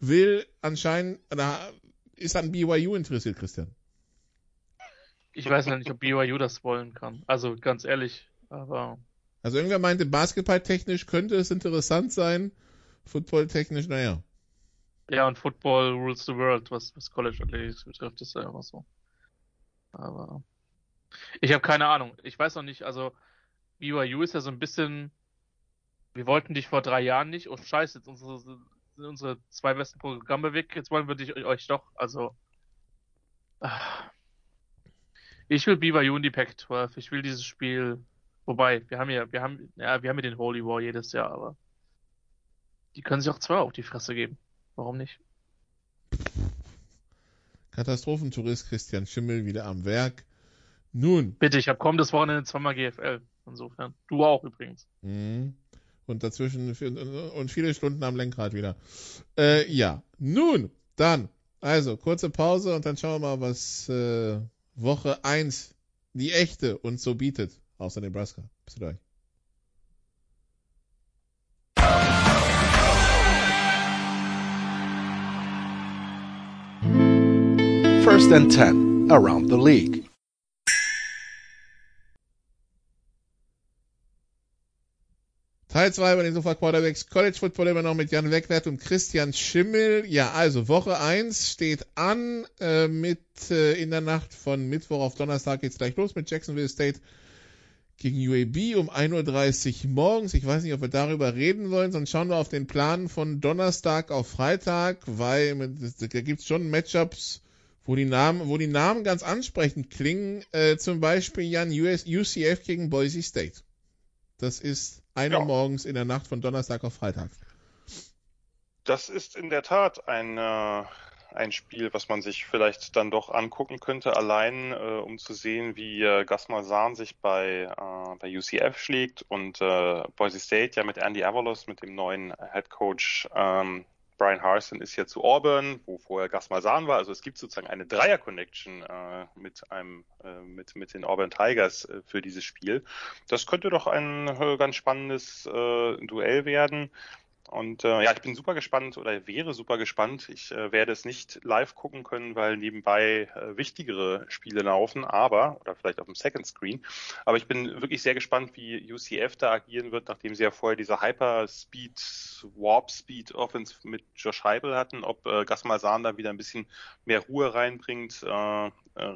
will anscheinend, oder ist an BYU interessiert, Christian. Ich weiß ja nicht, ob BYU das wollen kann. Also ganz ehrlich, aber. Also irgendwer meinte, basketballtechnisch könnte es interessant sein. Footballtechnisch, naja. Ja, und Football rules the world, was, was College Athletics betrifft, ist ja immer so. Aber ich habe keine Ahnung. Ich weiß noch nicht, also BYU ist ja so ein bisschen, wir wollten dich vor drei Jahren nicht, oh scheiße, jetzt unsere, sind unsere zwei besten Programme weg, jetzt wollen wir dich, euch doch, also ich will BYU in die Pac-12, ich will dieses Spiel, wobei, wir haben ja, wir haben, ja, wir haben ja den Holy War jedes Jahr, aber die können sich auch zwei auf die Fresse geben. Warum nicht? Katastrophentourist Christian Schimmel wieder am Werk. Nun. Bitte, ich habe kommendes Wochenende zweimal GFL. Insofern. Du auch übrigens. Mhm. Und dazwischen und viele Stunden am Lenkrad wieder. Äh, ja. Nun, dann. Also, kurze Pause und dann schauen wir mal, was äh, Woche 1, die echte, uns so bietet. Außer Nebraska. Bis gleich. First and 10 around the league. Teil 2 bei den Sofa Quarterbacks College Football immer noch mit Jan Wegwert und Christian Schimmel. Ja, also Woche 1 steht an äh, mit äh, in der Nacht von Mittwoch auf Donnerstag geht's gleich los mit Jacksonville State gegen UAB um 1.30 Uhr morgens. Ich weiß nicht, ob wir darüber reden wollen, sonst schauen wir auf den Plan von Donnerstag auf Freitag, weil da gibt's schon Matchups, wo die Namen, wo die Namen ganz ansprechend klingen, äh, zum Beispiel Jan US, UCF gegen Boise State. Das ist einer ja. morgens in der Nacht von Donnerstag auf Freitag. Das ist in der Tat ein, äh, ein Spiel, was man sich vielleicht dann doch angucken könnte, allein äh, um zu sehen, wie äh, Gasmar Sahn sich bei, äh, bei UCF schlägt und äh, Boise State ja mit Andy Avalos, mit dem neuen Head Coach ähm, Brian Harson ist ja zu Auburn, wo vorher Gas Malzahn war. Also es gibt sozusagen eine Dreier-Connection äh, mit einem äh, mit mit den Auburn Tigers äh, für dieses Spiel. Das könnte doch ein äh, ganz spannendes äh, Duell werden. Und äh, ja, ich bin super gespannt oder wäre super gespannt. Ich äh, werde es nicht live gucken können, weil nebenbei äh, wichtigere Spiele laufen, aber, oder vielleicht auf dem Second Screen. Aber ich bin wirklich sehr gespannt, wie UCF da agieren wird, nachdem sie ja vorher diese Hyper-Speed, Warp-Speed Offense mit Josh Heibel hatten, ob äh, Gas Malzahn da wieder ein bisschen mehr Ruhe reinbringt, äh, äh,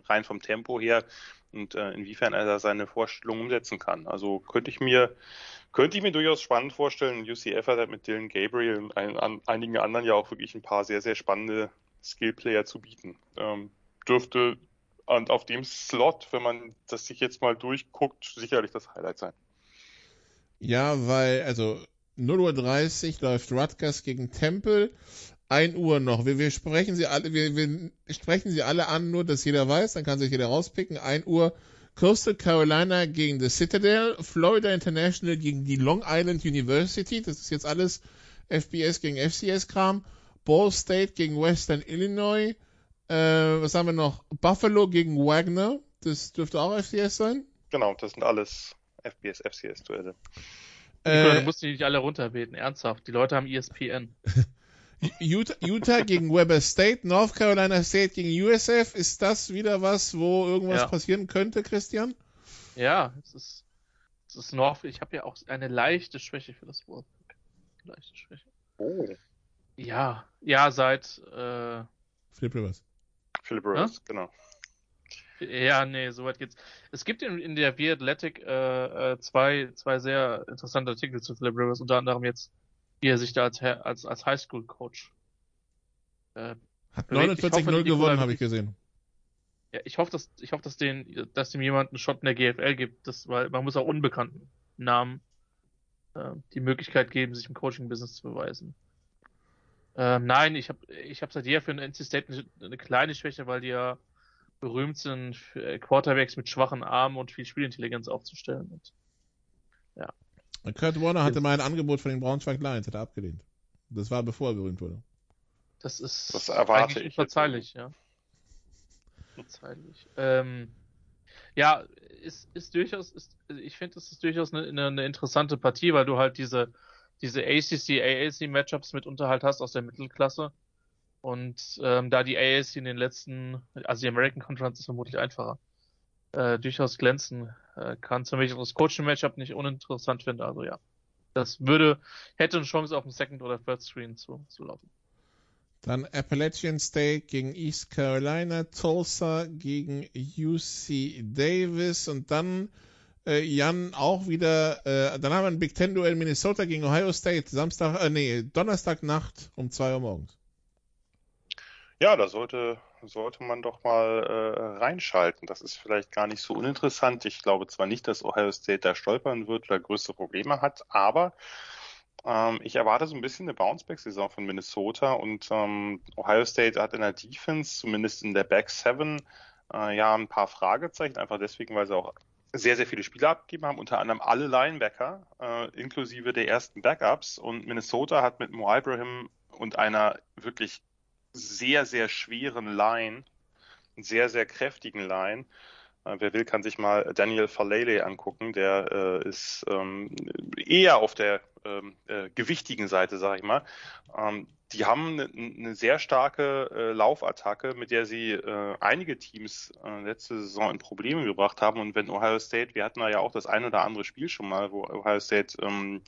rein vom Tempo her und äh, inwiefern er da seine Vorstellung umsetzen kann. Also könnte ich mir könnte ich mir durchaus spannend vorstellen. UCF hat halt mit Dylan Gabriel und ein, an, einigen anderen ja auch wirklich ein paar sehr, sehr spannende Skillplayer zu bieten. Ähm, dürfte und auf dem Slot, wenn man das sich jetzt mal durchguckt, sicherlich das Highlight sein. Ja, weil, also 0.30 Uhr läuft Rutgers gegen Temple. 1 Uhr noch. Wir, wir sprechen sie alle, wir, wir sprechen sie alle an, nur dass jeder weiß, dann kann sich jeder rauspicken. 1 Uhr Coastal Carolina gegen the Citadel, Florida International gegen die Long Island University, das ist jetzt alles FBS gegen FCS-Kram, Ball State gegen Western Illinois, äh, was haben wir noch? Buffalo gegen Wagner, das dürfte auch FCS sein? Genau, das sind alles FBS, FCS-Duelle. Äh, du musst die nicht alle runterbeten, ernsthaft. Die Leute haben ESPN. Utah, Utah gegen Weber State, North Carolina State gegen USF. Ist das wieder was, wo irgendwas Ja. passieren könnte, Christian? Ja, es ist, es ist North. Ich habe ja auch eine leichte Schwäche für das Wort. Leichte Schwäche. Oh. Ja, ja, seit, äh, Flip Rivers. Philip Rivers, genau. ja, nee, soweit geht's. Es gibt in, in der V Athletic äh, äh, zwei, zwei sehr interessante Artikel zu Philip Rivers, unter anderem jetzt, wie er sich da als, als, als Highschool-Coach äh, Hat Überlegt, ich hoffe, 49-0 die gewonnen, habe ich gesehen. Ja, ich hoffe, dass ich hoffe, dass den, dass dem jemand einen Shot in der GFL gibt, das, weil man muss auch unbekannten Namen äh, die Möglichkeit geben, sich im Coaching-Business zu beweisen. Ähm, nein, ich habe ich hab seit jeher für ein NC State eine, eine kleine Schwäche, weil die ja berühmt sind, Quarterbacks mit schwachen Armen und viel Spielintelligenz aufzustellen. Und Kurt Warner hatte mal ein Angebot von den Braunschweig Lions, hat er abgelehnt. Das war bevor er berühmt wurde. das ist Das erwarte eigentlich ich jetzt unverzeihlich, ja. Unverzeihlich. Ähm, ja, ist, ist durchaus, ist, ich finde, das ist durchaus eine, eine, eine interessante Partie, weil du halt diese, diese ACC, AAC Matchups mitunter halt hast aus der Mittelklasse. Und ähm, da die AAC in den letzten, also die American Conference ist vermutlich einfacher, äh, durchaus glänzen äh, kann, für mich das Coaching-Matchup nicht uninteressant finde. Also ja, das würde, hätte eine Chance auf dem Second oder Third Screen zu, zu laufen. Dann Appalachian State gegen East Carolina, Tulsa gegen UC Davis und dann äh, Jan auch wieder, äh, dann haben wir ein Big Ten Duell Minnesota gegen Ohio State, Samstag, äh, nee, Donnerstagnacht um 2 Uhr morgens. Ja, da sollte, sollte man doch mal äh, reinschalten. Das ist vielleicht gar nicht so uninteressant. Ich glaube zwar nicht, dass Ohio State da stolpern wird oder größere Probleme hat, aber ähm, ich erwarte so ein bisschen eine Bounceback-Saison von Minnesota und ähm, Ohio State hat in der Defense, zumindest in der Back Seven, äh, ja ein paar Fragezeichen, einfach deswegen, weil sie auch sehr, sehr viele Spieler abgegeben haben, unter anderem alle Linebacker, äh, inklusive der ersten Backups. Und Minnesota hat mit Mo Ibrahim und einer wirklich sehr, sehr schweren Line, sehr, sehr kräftigen Line. Äh, wer will, kann sich mal Daniel Falele angucken. Der äh, ist ähm, eher auf der ähm, äh, gewichtigen Seite, sag ich mal. Ähm, die haben eine, eine sehr starke äh, Laufattacke, mit der sie äh, einige Teams äh, letzte Saison in Probleme gebracht haben. Und wenn Ohio State, wir hatten da ja auch das ein oder andere Spiel schon mal, wo Ohio State ähm,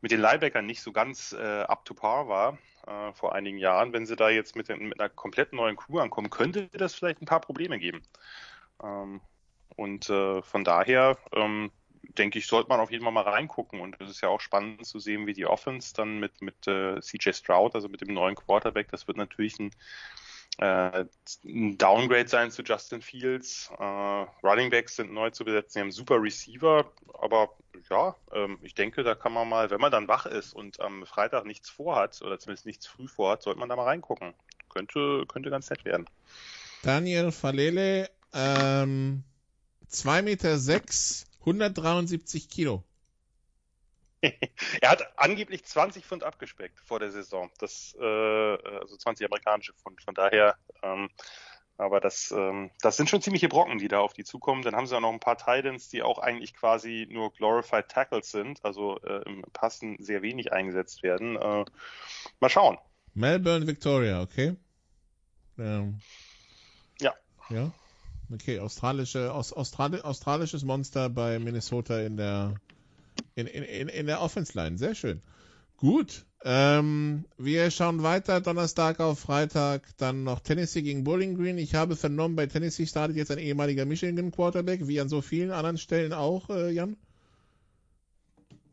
mit den Linebackern nicht so ganz up to par war äh, vor einigen Jahren. Wenn sie da jetzt mit, mit einer komplett neuen Crew ankommen, könnte das vielleicht ein paar Probleme geben. Ähm, und äh, von daher ähm, denke ich, sollte man auf jeden Fall mal reingucken. Und es ist ja auch spannend zu sehen, wie die Offense dann mit, mit äh, CJ Stroud, also mit dem neuen Quarterback, das wird natürlich ein, äh, ein Downgrade sein zu Justin Fields. Äh, Running Backs sind neu zu besetzen, sie haben super Receiver, aber ja, ähm, ich denke, da kann man mal, wenn man dann wach ist und am Freitag nichts vorhat, oder zumindest nichts früh vorhat, sollte man da mal reingucken. könnte, könnte ganz nett werden. Daniel Falele, ähm, 2,6 Meter, 6, 173 Kilo. er hat angeblich 20 Pfund abgespeckt vor der Saison. Das, äh, also 20 amerikanische Pfund. Von daher, ähm, aber das, ähm, das sind schon ziemliche Brocken, die da auf die zukommen. Dann haben sie auch noch ein paar Titans, die auch eigentlich quasi nur Glorified Tackles sind, also äh, im Passen sehr wenig eingesetzt werden. Äh, mal schauen. Melbourne Victoria, okay. Ähm, ja. Ja. Okay, australische, aus, Australi australisches Monster bei Minnesota in der in, in, in der Offense Line. Sehr schön. Gut. Ähm, wir schauen weiter. Donnerstag auf Freitag dann noch Tennessee gegen Bowling Green. Ich habe vernommen, bei Tennessee startet jetzt ein ehemaliger Michigan Quarterback, wie an so vielen anderen Stellen auch, äh, Jan?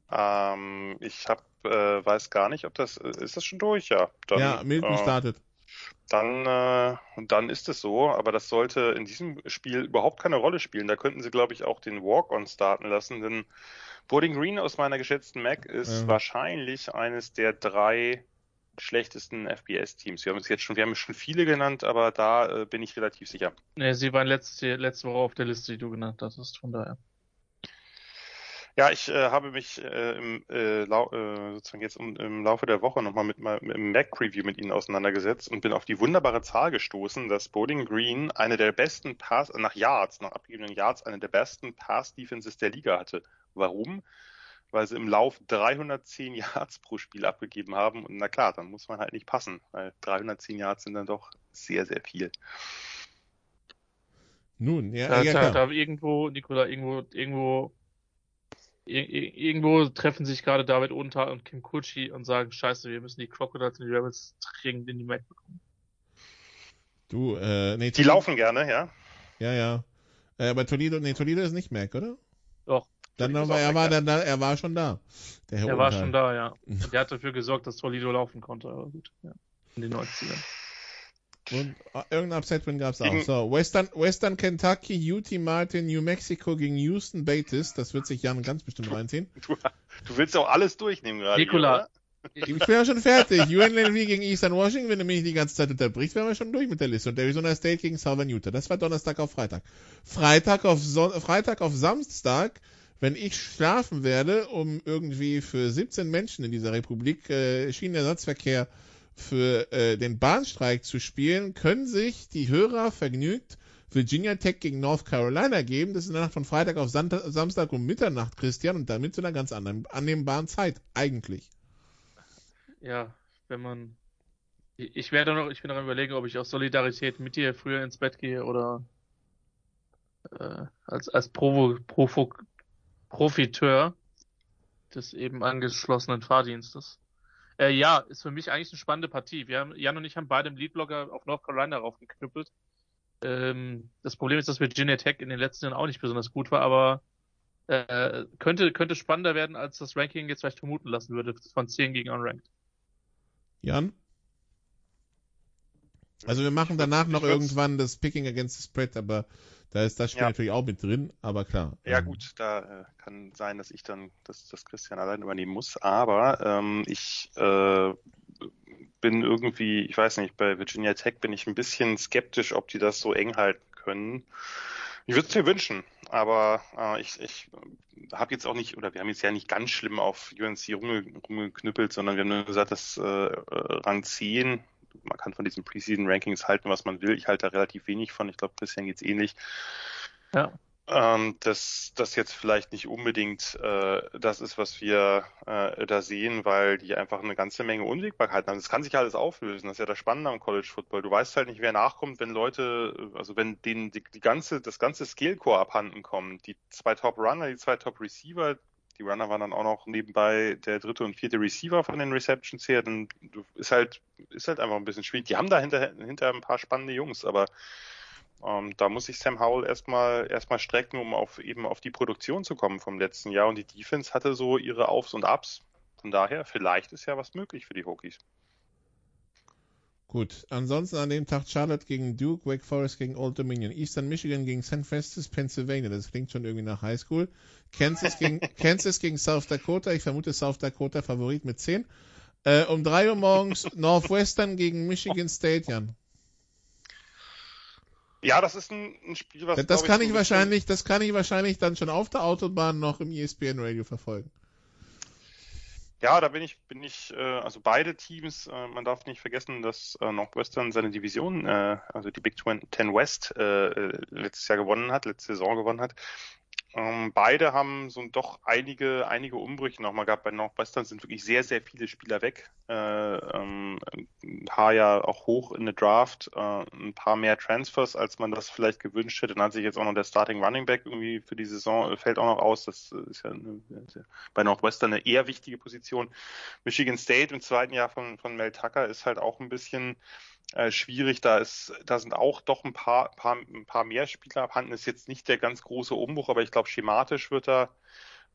Ähm, ich hab, äh, weiß gar nicht, ob das ist das schon durch, ja. Dann, ja, Milton äh, startet. Dann, äh, dann ist es so, aber das sollte in diesem Spiel überhaupt keine Rolle spielen. Da könnten sie, glaube ich, auch den Walk-on starten lassen, denn Bowling Green aus meiner geschätzten Mac ist ja. wahrscheinlich eines der drei schlechtesten FBS-Teams. Wir haben es jetzt schon, wir haben schon viele genannt, aber da äh, bin ich relativ sicher. Ne, sie waren letzte, letzte Woche auf der Liste, die du genannt hast, von daher. Ja, ich äh, habe mich äh, im, äh, lau äh, sozusagen jetzt um, im Laufe der Woche nochmal mit, dem Mac-Preview mit Ihnen auseinandergesetzt und bin auf die wunderbare Zahl gestoßen, dass Bowling Green eine der besten Pass, nach Yards, nach abgegebenen Yards, eine der besten Pass-Defenses der Liga hatte. Warum? Weil sie im Lauf 310 Yards pro Spiel abgegeben haben. Und na klar, dann muss man halt nicht passen, weil 310 Yards sind dann doch sehr, sehr viel. Nun, ja, da, ja da, da irgendwo, Nikola, irgendwo, irgendwo irgendwo treffen sich gerade David Unter und Kim Kutschi und sagen, scheiße, wir müssen die Crocodiles und die Rebels dringend in die Mac bekommen. Du, äh, nee, Die laufen gerne, ja. Ja, ja. Äh, aber Toledo, nee, Toledo ist nicht Mac, oder? Doch. Dann aber, er war dann da, er war schon da. Der Herr er war schon da, ja. Der hat dafür gesorgt, dass Toledo laufen konnte, aber gut, ja. In den 90ern. Und äh, irgendein Upset-Win gab es auch. So, Western, Western Kentucky, UT Martin, New Mexico gegen Houston Bates. Das wird sich Jan ganz bestimmt reinziehen. Du, du willst auch alles durchnehmen gerade. Nikola. Ich bin ja schon fertig. UNLV gegen Eastern Washington, wenn du mich die ganze Zeit unterbrichst, wären wir schon durch mit der Liste. Und Arizona State gegen Southern Utah. Das war Donnerstag auf Freitag. Freitag auf, Son Freitag auf Samstag, wenn ich schlafen werde, um irgendwie für 17 Menschen in dieser Republik äh, Schienenersatzverkehr für äh, den Bahnstreik zu spielen, können sich die Hörer vergnügt Virginia Tech gegen North Carolina geben. Das ist in der Nacht von Freitag auf Samstag um Mitternacht, Christian, und damit zu einer ganz anderen, annehmbaren Zeit, eigentlich. Ja, wenn man. Ich werde noch, ich bin noch überlegen, ob ich aus Solidarität mit dir früher ins Bett gehe oder äh, als, als Provo, Provo, Profiteur des eben angeschlossenen Fahrdienstes. Äh, ja, ist für mich eigentlich eine spannende Partie. Wir haben, Jan und ich haben beide im Leadblogger auf North Carolina raufgeknüppelt. Ähm, das Problem ist, dass Virginia Tech in den letzten Jahren auch nicht besonders gut war, aber äh, könnte, könnte spannender werden, als das Ranking jetzt vielleicht vermuten lassen würde, von 10 gegen Unranked. Jan? Also wir machen danach noch irgendwann das Picking Against the Spread, aber da ist das Spiel ja. natürlich auch mit drin, aber klar. Ja ähm, gut, da äh, kann sein, dass ich dann das, das Christian allein übernehmen muss, aber ähm, ich äh, bin irgendwie, ich weiß nicht, bei Virginia Tech bin ich ein bisschen skeptisch, ob die das so eng halten können. Ich würde es mir wünschen, aber äh, ich, ich habe jetzt auch nicht, oder wir haben jetzt ja nicht ganz schlimm auf UNC rumgeknüppelt, sondern wir haben nur gesagt, dass äh, Rang 10 man kann von diesen Preseason Rankings halten, was man will. Ich halte da relativ wenig von. Ich glaube, Christian geht's ähnlich. Ja. Ähm, dass das jetzt vielleicht nicht unbedingt äh, das ist, was wir äh, da sehen, weil die einfach eine ganze Menge Unwägbarkeit haben. Das kann sich alles auflösen. Das ist ja das Spannende am College Football. Du weißt halt nicht, wer nachkommt, wenn Leute, also wenn denen die, die ganze, das ganze Skillcore abhanden kommt. Die zwei Top Runner, die zwei Top Receiver, die Runner waren dann auch noch nebenbei der dritte und vierte Receiver von den Receptions her. Dann ist halt, ist halt einfach ein bisschen schwierig. Die haben da hinter, hinter ein paar spannende Jungs, aber ähm, da muss sich Sam Howell erstmal erstmal strecken, um auf eben auf die Produktion zu kommen vom letzten Jahr. Und die Defense hatte so ihre Aufs und Abs. Von daher, vielleicht ist ja was möglich für die Hokies. Gut, ansonsten an dem Tag Charlotte gegen Duke, Wake Forest gegen Old Dominion, Eastern Michigan gegen St. Francis, Pennsylvania, das klingt schon irgendwie nach Highschool. Kansas gegen, Kansas gegen South Dakota, ich vermute South Dakota Favorit mit 10. Äh, um 3 Uhr morgens Northwestern gegen Michigan State, Jan. Ja, das ist ein, ein Spiel, was. Das kann ich, ich wahrscheinlich, das kann ich wahrscheinlich dann schon auf der Autobahn noch im ESPN Radio verfolgen. Ja, da bin ich, bin ich, äh, also beide Teams, äh, man darf nicht vergessen, dass äh, Northwestern seine Division, äh, also die Big Ten West, äh, äh, letztes Jahr gewonnen hat, letzte Saison gewonnen hat. Ähm, beide haben so doch einige, einige Umbrüche nochmal gehabt. Bei Northwestern sind wirklich sehr, sehr viele Spieler weg. Äh, ähm, paar ja auch hoch in der Draft, äh, ein paar mehr Transfers, als man das vielleicht gewünscht hätte. Dann hat sich jetzt auch noch der Starting Running Back irgendwie für die Saison, äh, fällt auch noch aus. Das ist ja eine, bei Northwestern eine eher wichtige Position. Michigan State im zweiten Jahr von, von Mel Tucker ist halt auch ein bisschen äh, schwierig. Da ist, da sind auch doch ein paar, paar, ein paar mehr Spieler abhanden. Ist jetzt nicht der ganz große Umbruch, aber ich glaube, schematisch wird da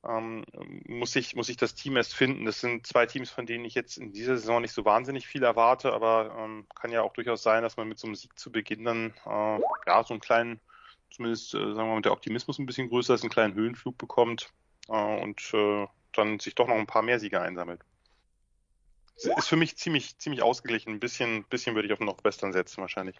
ähm, muss ich muss ich das Team erst finden. Das sind zwei Teams, von denen ich jetzt in dieser Saison nicht so wahnsinnig viel erwarte, aber ähm, kann ja auch durchaus sein, dass man mit so einem Sieg zu Beginn dann äh, ja so einen kleinen, zumindest äh, sagen wir mal, der Optimismus ein bisschen größer ist, einen kleinen Höhenflug bekommt äh, und äh, dann sich doch noch ein paar mehr Siege einsammelt ist für mich ziemlich, ziemlich ausgeglichen. Ein bisschen, bisschen würde ich auf Northwestern setzen wahrscheinlich.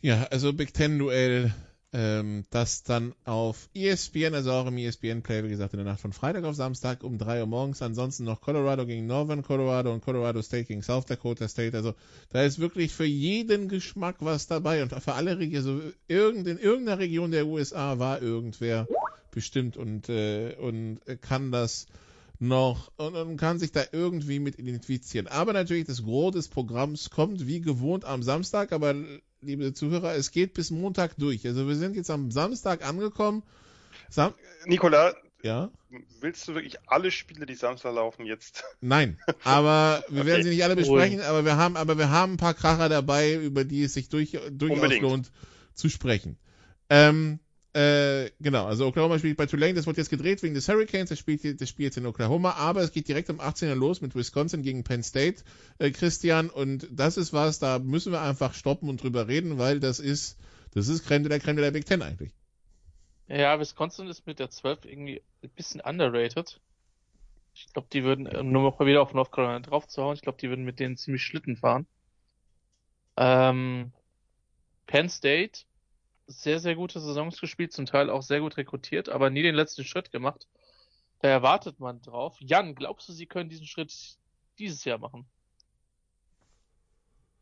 Ja, also Big Ten Duell, ähm, das dann auf ESPN, also auch im ESPN Play, wie gesagt, in der Nacht von Freitag auf Samstag um 3 Uhr morgens. Ansonsten noch Colorado gegen Northern Colorado und Colorado State gegen South Dakota State. Also da ist wirklich für jeden Geschmack was dabei und für alle Regionen, also irgend, in irgendeiner Region der USA war irgendwer bestimmt und, äh, und kann das noch und, und kann sich da irgendwie mit identifizieren. Aber natürlich, das Gros des Programms kommt wie gewohnt am Samstag, aber liebe Zuhörer, es geht bis Montag durch. Also wir sind jetzt am Samstag angekommen. Sam Nikola, ja? willst du wirklich alle Spiele, die Samstag laufen, jetzt? Nein, aber wir okay. werden sie nicht alle besprechen, aber wir haben, aber wir haben ein paar Kracher dabei, über die es sich durch, durchaus Unbedingt. lohnt zu sprechen. Ähm, äh, genau, also Oklahoma spielt bei Tulane, das wird jetzt gedreht wegen des Hurricanes, das spielt, das spielt jetzt in Oklahoma, aber es geht direkt am 18. Uhr los mit Wisconsin gegen Penn State, äh, Christian, und das ist was, da müssen wir einfach stoppen und drüber reden, weil das ist, das ist Creme de la Creme de la Big Ten eigentlich. Ja, Wisconsin ist mit der 12 irgendwie ein bisschen underrated. Ich glaube, die würden, um nur mal wieder auf North Carolina draufzuhauen, ich glaube, die würden mit denen ziemlich Schlitten fahren. Ähm, Penn State sehr, sehr gute Saisons gespielt, zum Teil auch sehr gut rekrutiert, aber nie den letzten Schritt gemacht. Da erwartet man drauf. Jan, glaubst du, sie können diesen Schritt dieses Jahr machen?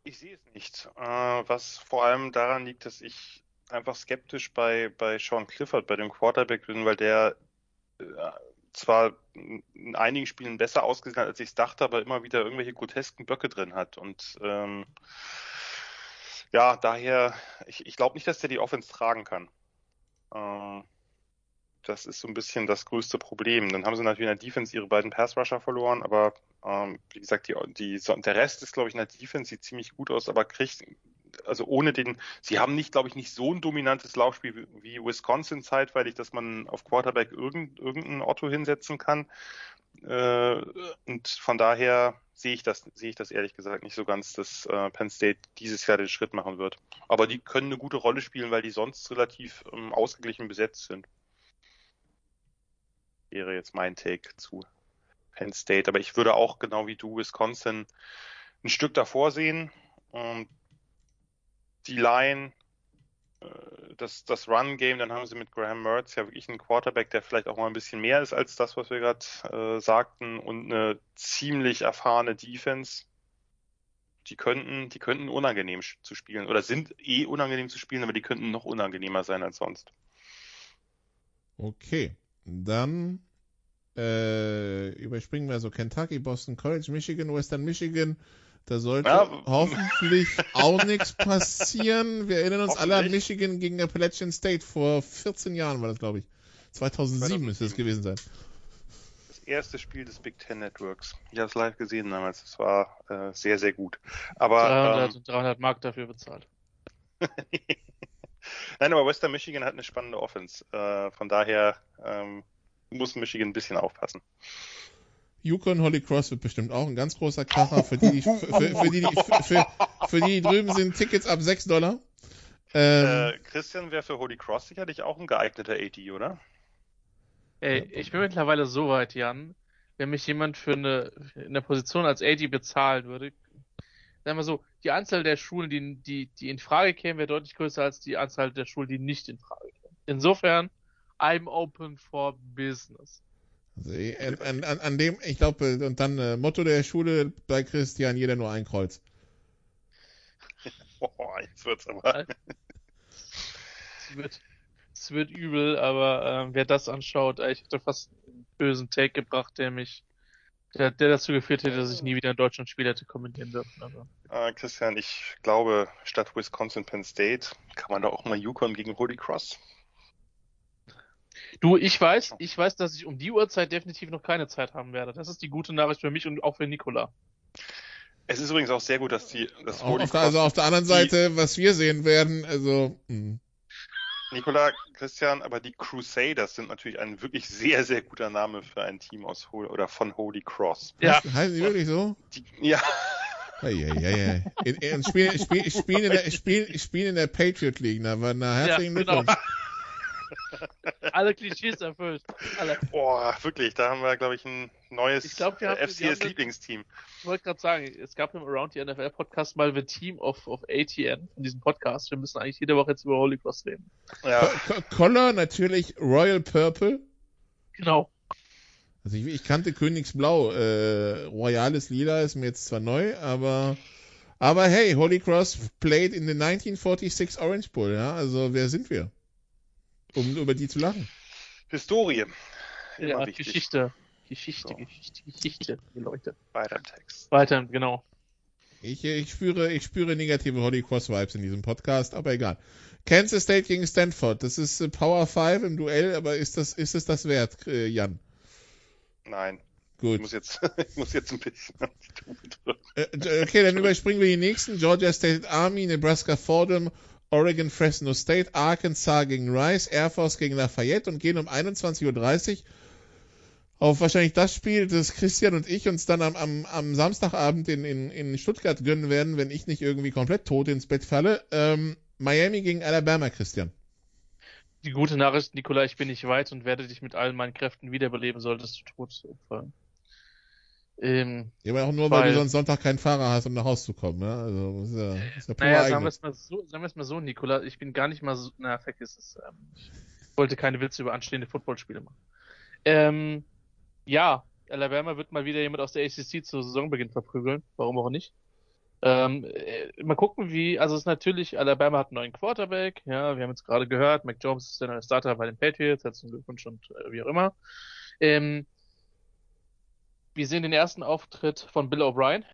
Ich sehe es nicht. Äh, was vor allem daran liegt, dass ich einfach skeptisch bei, bei Sean Clifford, bei dem Quarterback bin, weil der äh, zwar in einigen Spielen besser ausgesehen hat, als ich es dachte, aber immer wieder irgendwelche grotesken Böcke drin hat. Und ähm, ja, daher, ich, ich glaube nicht, dass der die Offense tragen kann. Ähm, das ist so ein bisschen das größte Problem. Dann haben sie natürlich in der Defense ihre beiden Pass-Rusher verloren, aber ähm, wie gesagt, die, die, der Rest ist, glaube ich, in der Defense, sieht ziemlich gut aus, aber kriegt, also ohne den, sie haben nicht, glaube ich, nicht so ein dominantes Laufspiel wie, wie Wisconsin zeitweilig, dass man auf Quarterback irgend, irgendeinen Otto hinsetzen kann. Äh, und von daher sehe ich das, sehe ich das ehrlich gesagt nicht so ganz, dass äh, Penn State dieses Jahr den Schritt machen wird. Aber die können eine gute Rolle spielen, weil die sonst relativ ähm, ausgeglichen besetzt sind. Wäre jetzt mein Take zu Penn State. Aber ich würde auch genau wie du Wisconsin ein Stück davor sehen. Und die Line das, das Run-Game, dann haben sie mit Graham Mertz ja wirklich einen Quarterback, der vielleicht auch mal ein bisschen mehr ist als das, was wir gerade äh, sagten, und eine ziemlich erfahrene Defense. Die könnten, die könnten unangenehm zu spielen oder sind eh unangenehm zu spielen, aber die könnten noch unangenehmer sein als sonst. Okay, dann äh, überspringen wir so Kentucky, Boston College, Michigan, Western Michigan, da sollte ja, hoffentlich auch nichts passieren. Wir erinnern uns alle an Michigan gegen Appalachian State vor 14 Jahren war das, glaube ich. 2007, 2007 müsste es gewesen sein. Das erste Spiel des Big Ten Networks. Ich habe es live gesehen damals. Es war äh, sehr, sehr gut. Aber 300, ähm, 300 Mark dafür bezahlt. Nein, aber Western Michigan hat eine spannende Offense. Äh, von daher ähm, muss Michigan ein bisschen aufpassen. Yukon Holy Cross wird bestimmt auch ein ganz großer Kracher. Für die, für, für, für die, für, für, die drüben sind Tickets ab 6 Dollar. Ähm, äh, Christian wäre für Holy Cross sicherlich auch ein geeigneter AD, oder? Ey, ich bin mittlerweile so weit, Jan. wenn mich jemand für eine, in der Position als AD bezahlen würde, sagen wir so, die Anzahl der Schulen, die, die, die in Frage kämen, wäre deutlich größer als die Anzahl der Schulen, die nicht in Frage kämen. Insofern, I'm open for business. Also, an, an, an dem, ich glaube, und dann äh, Motto der Schule bei Christian, jeder nur ein Kreuz. Oh, jetzt wird's aber. Es wird, es wird übel, aber ähm, wer das anschaut, ich hätte fast einen bösen Take gebracht, der mich, der, der dazu geführt hätte, dass ich nie wieder in Deutschland Spiel hätte kommentieren dürfen. Also. Äh, Christian, ich glaube, statt Wisconsin Penn State kann man da auch mal Yukon gegen Holy Cross. Du, ich weiß, ich weiß, dass ich um die Uhrzeit definitiv noch keine Zeit haben werde. Das ist die gute Nachricht für mich und auch für Nikola. Es ist übrigens auch sehr gut, dass die das Holy auf der, Cross, also auf der anderen Seite, was wir sehen werden, also hm. Nikola, Christian, aber die Crusaders sind natürlich ein wirklich sehr, sehr guter Name für ein Team aus Hol oder von Holy Cross. Ja, heißen die wirklich so? Die, ja, Eieiei. In, in, spielen, in der, spielen, spielen in der Patriot League, na, na herzlichen Ja, genau. Glückwunsch. alle Klischees erfüllt. Alle. boah, wirklich, da haben wir, glaube ich, ein neues Ich glaub, haben- äh, haben FCS Lieblingsteam. Ich wollte gerade sagen, es gab im Around the NFL Podcast mal The Team of, of ATN von diesem Podcast. Wir müssen eigentlich jede Woche jetzt über Holy Cross reden. Ja, Co- Collar natürlich Royal Purple. Genau. Also ich, ich kannte Königsblau. Äh, Royales Lila ist mir jetzt zwar neu, aber aber hey, Holy Cross played in the 1946 Orange Bowl, ja. Also wer sind wir? Um über die zu lachen. Historie. Immer Ja, wichtig Geschichte. Geschichte, So. Geschichte, Geschichte, die Leute. bei dem Text. Weiter, genau. Ich, ich spüre, ich spüre negative Holy Cross Vibes in diesem Podcast, aber egal. Kansas State gegen Stanford. Das ist äh, Power 5 im Duell, aber ist das, ist es das wert, äh, Jan? Nein, ich Gut. muss jetzt, ich muss jetzt ein bisschen auf die Tube drücken. Äh, okay, dann überspringen wir die nächsten. Georgia State Army, Nebraska Fordham, Oregon Fresno State, Arkansas gegen Rice, Air Force gegen Lafayette und gehen um 21.30 Uhr auf wahrscheinlich das Spiel, das Christian und ich uns dann am, am, am Samstagabend in, in, in Stuttgart gönnen werden, wenn ich nicht irgendwie komplett tot ins Bett falle. Ähm, Miami gegen Alabama, Christian. Die gute Nachricht, Nikola, ich bin nicht weit und werde dich mit allen meinen Kräften wiederbeleben, solltest du tot umfallen. Ähm, Ja, aber auch nur, weil, Weil- du sonst Sonntag keinen Fahrer hast, um nach Hause zu kommen. Ja? Also, das ist ja, ist ja naja, sagen wir es mal so, sagen wir es mal so, Nikola, ich bin gar nicht mal so, na, vergiss es. Ähm, ich wollte keine Witze über anstehende Footballspiele machen. Ähm, ja, Alabama wird mal wieder jemand aus der ACC zu Saisonbeginn verprügeln, warum auch nicht. Ähm, äh, mal gucken, wie, also es ist natürlich, Alabama hat einen neuen Quarterback, ja, wir haben jetzt gerade gehört, Mac Jones ist der neue Starter bei den Patriots, herzlichen Glückwunsch und äh, wie auch immer. Ähm, wir sehen den ersten Auftritt von Bill O'Brien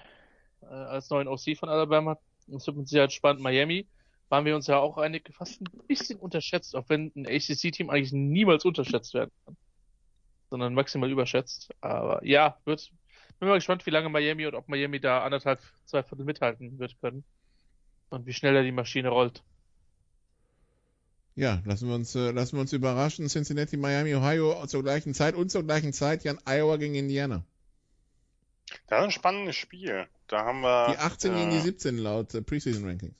äh, als neuen OC von Alabama. Das wird mit Sicherheit spannend. Miami waren wir uns ja auch einig, fast ein bisschen unterschätzt, auch wenn ein ACC-Team eigentlich niemals unterschätzt werden kann, sondern maximal überschätzt. Aber ja, wird, bin mal gespannt, wie lange Miami und ob Miami da anderthalb, zwei Viertel mithalten wird können und wie schnell da die Maschine rollt. Ja, lassen wir uns, äh, lassen wir uns überraschen. Cincinnati, Miami, Ohio zur gleichen Zeit und zur gleichen Zeit Jan Iowa gegen Indiana. Das ist ein spannendes Spiel. Da haben wir. Die 18 gegen die 17 laut äh, Preseason Rankings.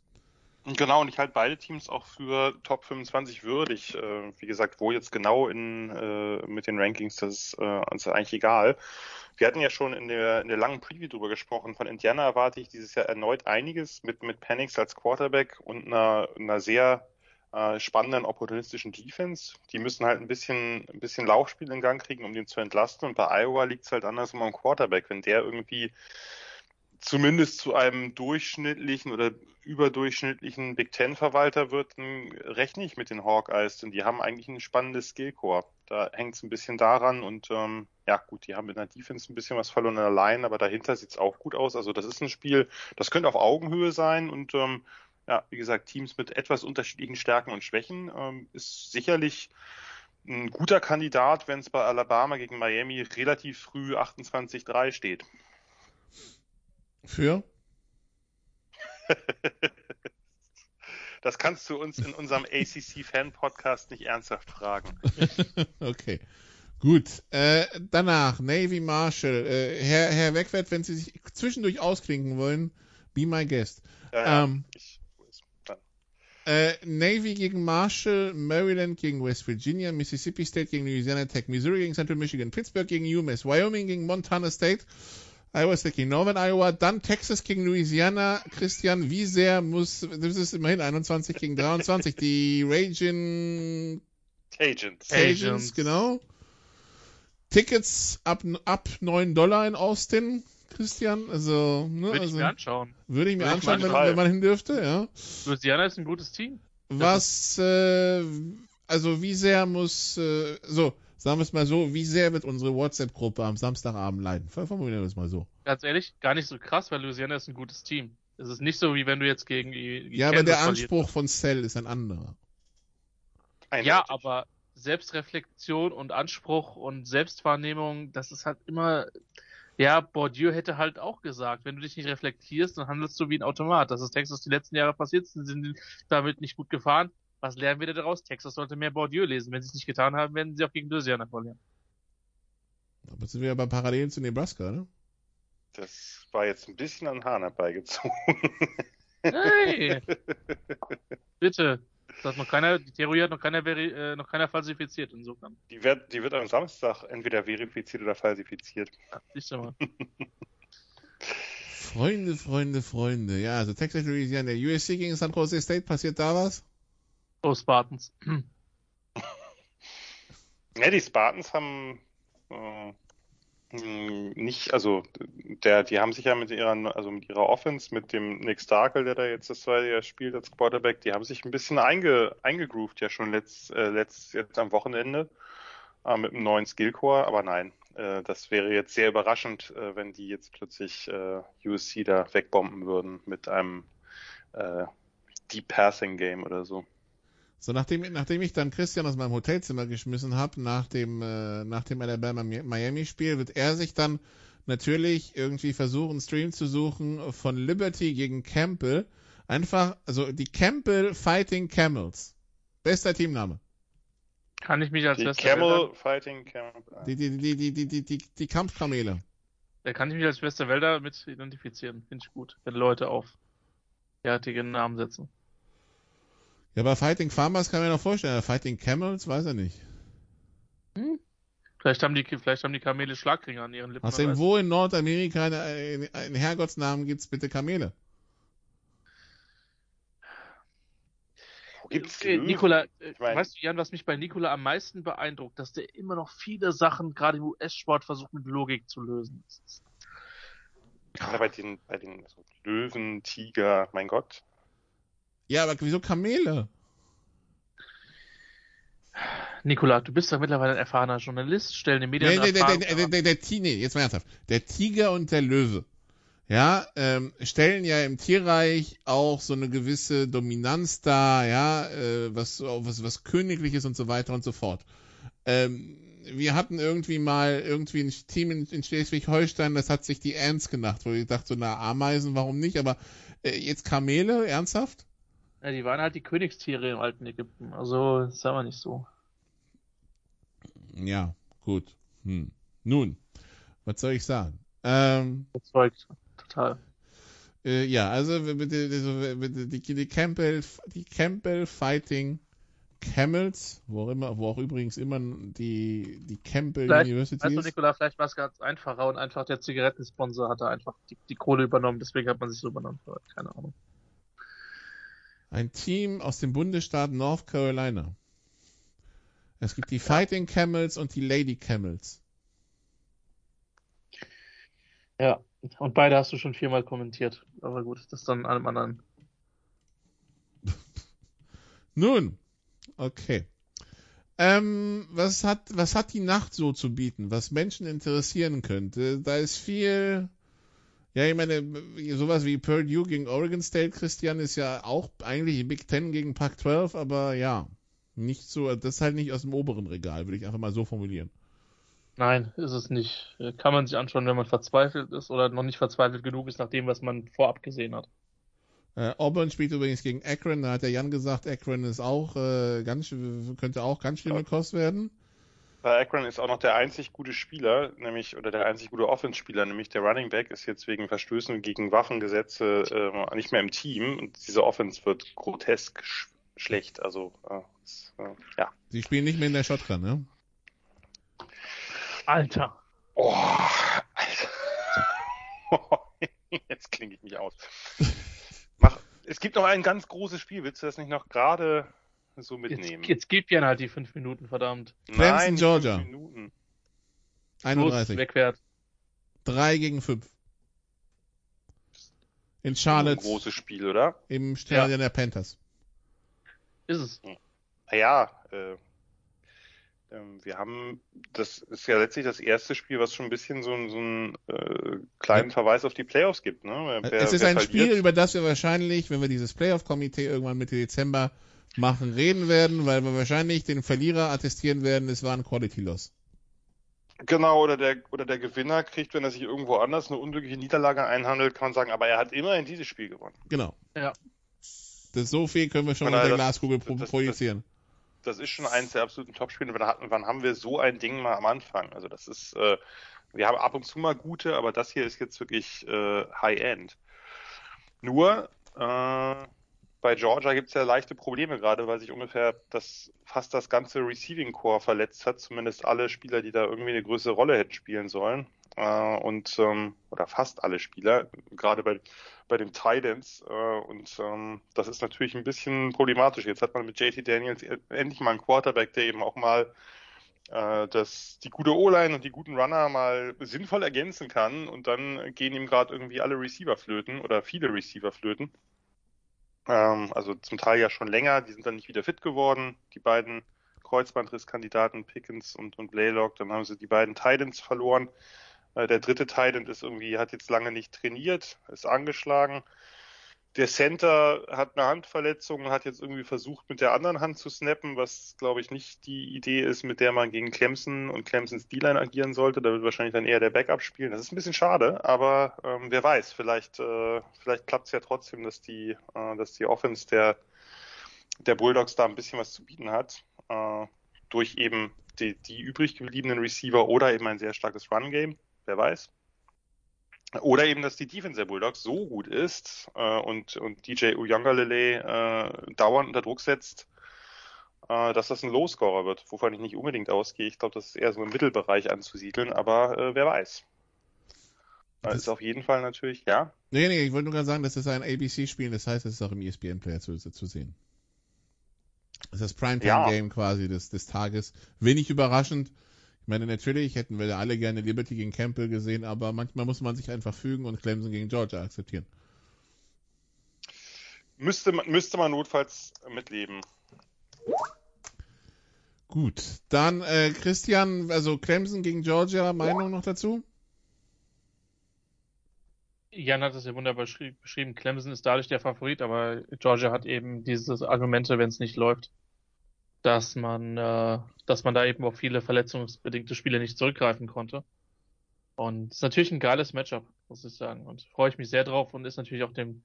Genau, und ich halte beide Teams auch für Top 25 würdig. Äh, wie gesagt, wo jetzt genau in, äh, mit den Rankings, das ist äh, uns eigentlich egal. Wir hatten ja schon in der, in der langen Preview drüber gesprochen. Von Indiana erwarte ich dieses Jahr erneut einiges mit, mit Penix als Quarterback und einer, einer sehr äh, spannenden opportunistischen Defense. Die müssen halt ein bisschen, ein bisschen Laufspiel in Gang kriegen, um den zu entlasten. Und bei Iowa liegt es halt andersrum am Quarterback. Wenn der irgendwie zumindest zu einem durchschnittlichen oder überdurchschnittlichen Big Ten Verwalter wird, dann rechne ich mit den Hawkeyes, denn die haben eigentlich ein spannendes Skillcore. Da hängt es ein bisschen daran und ähm, ja gut, die haben in der Defense ein bisschen was verloren in der Line, aber dahinter sieht es auch gut aus. Also das ist ein Spiel, das könnte auf Augenhöhe sein und ähm, ja, wie gesagt, Teams mit etwas unterschiedlichen Stärken und Schwächen ähm, ist sicherlich ein guter Kandidat, wenn es bei Alabama gegen Miami relativ früh 28-3 steht. Für? Das kannst du uns in unserem ACC-Fan-Podcast nicht ernsthaft fragen. okay. Gut. Äh, danach Navy Marshall. Äh, Herr, Herr Wegwert, wenn Sie sich zwischendurch ausklinken wollen, be my guest. Ja, ja, Ähm, ich. Äh, Navy gegen Marshall, Maryland gegen West Virginia, Mississippi State gegen Louisiana Tech, Missouri gegen Central Michigan, Pittsburgh gegen UMass, Wyoming gegen Montana State, Iowa State gegen Northern Iowa, dann Texas gegen Louisiana. Christian, wie sehr muss, das ist immerhin 21 gegen 23, die Raging Cajuns. Cajuns, genau. Tickets ab, ab 9 Dollar in Austin, Christian. Also, ne, Würde ich also, mir anschauen. würde ich mir Würde ich anschauen, mal wenn, wenn man hin dürfte, ja. Louisiana ist ein gutes Team. Was, äh, also wie sehr muss, äh, so, sagen wir es mal so, wie sehr wird unsere WhatsApp-Gruppe am Samstagabend leiden? Formulieren wir es mal so. Ganz ehrlich, gar nicht so krass, weil Louisiana ist ein gutes Team. Es ist nicht so, wie wenn du jetzt gegen die die Ja, aber Kansas der verlierst. Anspruch von Cell ist ein anderer. Ja, Eindeutig. aber Selbstreflexion und Anspruch und Selbstwahrnehmung, das ist halt immer, ja, Bourdieu hätte halt auch gesagt, wenn du dich nicht reflektierst, dann handelst du wie ein Automat. Das ist Texas die letzten Jahre passiert, sie sind damit nicht gut gefahren. Was lernen wir da daraus? Texas sollte mehr Bourdieu lesen. Wenn sie es nicht getan haben, werden sie auch gegen Louisiana verlieren. Aber sind wir ja bei Parallelen zu Nebraska, ne? Das war jetzt ein bisschen an Hahn herbeigezogen. Hey! Bitte. Das hat noch keiner, die Theorie hat noch keiner, veri äh, noch keiner falsifiziert, insofern. Die wird, die wird am Samstag entweder verifiziert oder falsifiziert. Ja, mal. Freunde, Freunde, Freunde. Ja, also Texas, Louisiana, USC gegen San Jose State, passiert da was? Oh, Spartans. Ja, die Spartans haben äh, nicht, also der, die haben sich ja mit ihrer, also mit ihrer Offense, mit dem Nick Starkel, der da jetzt das zweite Jahr spielt als Quarterback, die haben sich ein bisschen einge, eingegroovt ja schon letzt, äh, letzt jetzt am Wochenende äh, mit einem neuen Skillcore, aber nein, äh, das wäre jetzt sehr überraschend, äh, wenn die jetzt plötzlich äh, USC da wegbomben würden mit einem äh, Deep Passing Game oder so. So, nachdem, nachdem ich dann Christian aus meinem Hotelzimmer geschmissen habe, nach dem, äh, nach dem Alabama-Miami-Spiel, wird er sich dann natürlich irgendwie versuchen, einen Stream zu suchen von Liberty gegen Campbell. Einfach, also die Campbell Fighting Camels. Bester Teamname. Kann ich mich als Die bester Camel Wälder, Fighting Camel. Die, die, die, die, die, die, die, die Kampfkamele. da kann ich mich als bester Wälder mit identifizieren. Finde ich gut, wenn Leute auf fertige Namen setzen. Ja, bei Fighting Farmers kann man mir noch vorstellen, aber Fighting Camels weiß er nicht. Vielleicht haben die, vielleicht haben die Kamele Schlagringe an ihren Lippen. Außerdem, wo in Nordamerika einen, einen Herrgottsnamen gibt's bitte Kamele? Wo gibt's Okay? Nikola, äh, Ich mein- weißt du, Jan, was mich bei Nikola am meisten beeindruckt, dass der immer noch viele Sachen, gerade im US-Sport, versucht mit Logik zu lösen. Gerade bei den, bei den also Löwen, Tiger, mein Gott. Ja, aber wieso Kamele? Nikola, du bist doch mittlerweile ein erfahrener Journalist, stell den Medien Nee, der, der, Erfahrung der, der, der, der, Ti- nee, jetzt mal ernsthaft. Der Tiger und der Löwe, ja, ähm, stellen ja im Tierreich auch so eine gewisse Dominanz dar, ja, äh, was, was, was Königliches und so weiter und so fort. Ähm, wir hatten irgendwie mal irgendwie ein Team in, in Schleswig-Holstein, das hat sich die Ants genannt, wo ich dachte, so, na, Ameisen, warum nicht? Aber äh, jetzt Kamele, ernsthaft? Ja, die waren halt die Königstiere im alten Ägypten. Also, das sagen wir nicht so. Ja, gut. Hm. Nun, was soll ich sagen? Ähm, Überzeugt. Total. Äh, ja, also bitte, also, bitte die, die Campbell, die Campbell Fighting Camels, wo auch immer, wo auch übrigens immer die, die Campbell Vielleicht, University du, ist. Nikola, vielleicht war es ganz einfacher und einfach der Zigarettensponsor hatte einfach die, die Kohle übernommen, deswegen hat man sich so benannt. Keine Ahnung. Ein Team aus dem Bundesstaat North Carolina. Es gibt die Fighting Camels und die Lady Camels. Ja, und beide hast du schon viermal kommentiert. Aber gut, das ist dann allem anderen. Nun, okay. Ähm, was hat, was hat die Nacht so zu bieten, was Menschen interessieren könnte? Da ist viel, ja, ich meine, sowas wie Purdue gegen Oregon State, Christian, ist ja auch eigentlich Big Ten gegen Pac-12, aber ja, nicht so, das ist halt nicht aus dem oberen Regal, würde ich einfach mal so formulieren. Nein, ist es nicht. Kann man sich anschauen, wenn man verzweifelt ist oder noch nicht verzweifelt genug ist, nach dem, was man vorab gesehen hat. Äh, Auburn spielt übrigens gegen Akron, da hat der Jan gesagt, Akron ist auch, äh, ganz, könnte auch ganz schlimme Kost werden. Bei Akron ist auch noch der einzig gute Spieler, nämlich, oder der einzig gute Offense-Spieler, nämlich der Running Back, ist jetzt wegen Verstößen gegen Waffengesetze äh, nicht mehr im Team. Und diese Offense wird grotesk sch schlecht. Also, äh, ist, äh, ja. Sie spielen nicht mehr in der Shotgun, ne? Alter. Oh, Alter. Jetzt klinge ich mich aus. Mach, es gibt noch ein ganz großes Spiel. Willst du das nicht noch gerade so mitnehmen? Jetzt, jetzt gib ja halt die fünf Minuten, verdammt. Clemson, Nein, Georgia. fünf Minuten. Los, 31. wegwert. 3 gegen 5. In Ein Charlotte großes Spiel, oder? im Stadion der Panthers. Ist es. Naja, äh, ähm, wir haben, das ist ja letztlich das erste Spiel, was schon ein bisschen so, einen- so einen äh, kleinen Verweis auf die Playoffs gibt. Ne? Wer, es ist ein Spiel, verliert- über das wir wahrscheinlich, wenn wir dieses Playoff-Komitee irgendwann Mitte Dezember machen, reden werden, weil wir wahrscheinlich den Verlierer attestieren werden, es war ein Quality Loss. Genau, oder der, oder der Gewinner kriegt, wenn er sich irgendwo anders eine unglückliche Niederlage einhandelt, kann man sagen, aber er hat immerhin dieses Spiel gewonnen. Genau. Ja. Das so viel können wir schon mit der das- Glaskugel das- das- projizieren. Das ist schon eines der absoluten Topspiele. Wann, hatten- wann haben wir so ein Ding mal am Anfang? Also das ist, äh, wir haben ab und zu mal gute, aber das hier ist jetzt wirklich äh, High-End. Nur, äh, bei Georgia gibt es ja leichte Probleme gerade, weil sich ungefähr das fast das ganze Receiving Core verletzt hat, zumindest alle Spieler, die da irgendwie eine größere Rolle hätten spielen sollen. Äh, und ähm, oder fast alle Spieler, gerade bei bei den Titans äh, und ähm, das ist natürlich ein bisschen problematisch. Jetzt hat man mit JT Daniels e- endlich mal einen Quarterback, der eben auch mal äh, das, die gute O-Line und die guten Runner mal sinnvoll ergänzen kann und dann gehen ihm gerade irgendwie alle Receiver flöten oder viele Receiver flöten. Ähm, also zum Teil ja schon länger, die sind dann nicht wieder fit geworden, die beiden Kreuzbandrisskandidaten Pickens und, und Blaylock, dann haben sie die beiden Titans verloren. Äh, Der dritte Titan ist irgendwie, hat jetzt lange nicht trainiert, ist angeschlagen. Der Center hat eine Handverletzung, hat jetzt irgendwie versucht, mit der anderen Hand zu snappen, was, glaube ich, nicht die Idee ist, mit der man gegen Clemson und Clemsons D-Line agieren sollte. Da wird wahrscheinlich dann eher der Backup spielen. Das ist ein bisschen schade, aber ähm, wer weiß, vielleicht, äh, vielleicht klappt es ja trotzdem, dass die, äh, dass die Offense der, der Bulldogs da ein bisschen was zu bieten hat. Äh, durch eben die, die übrig gebliebenen Receiver oder eben ein sehr starkes Run-Game. Wer weiß. Oder eben, dass die Defense der Bulldogs so gut ist äh, und, und DJ Uyangalele äh, dauernd unter Druck setzt, äh, dass das ein Low-Scorer wird, wovon ich nicht unbedingt ausgehe. Ich glaube, das ist eher so im Mittelbereich anzusiedeln, aber äh, wer weiß. Das ist auf jeden Fall natürlich, ja. Nee, nee, ich wollte nur gerade sagen, das ist ein ABC-Spiel, das heißt, es ist auch im ESPN-Player zu, zu sehen. Das ist das Primetime-Game quasi des, des Tages. Wenig überraschend. Ich meine, natürlich hätten wir da alle gerne Liberty gegen Campbell gesehen, aber manchmal muss man sich einfach fügen und Clemson gegen Georgia akzeptieren. Müsste man, müsste man notfalls mitleben. Gut, dann äh, Christian, also Clemson gegen Georgia, Meinung noch dazu? Jan hat es ja wunderbar beschri- beschrieben. Clemson ist dadurch der Favorit, aber Georgia hat eben diese Argumente, wenn es nicht läuft, dass man, äh, dass man da eben auf viele verletzungsbedingte Spiele nicht zurückgreifen konnte. Und es ist natürlich ein geiles Matchup, muss ich sagen. Und freue ich mich sehr drauf und ist natürlich auch dem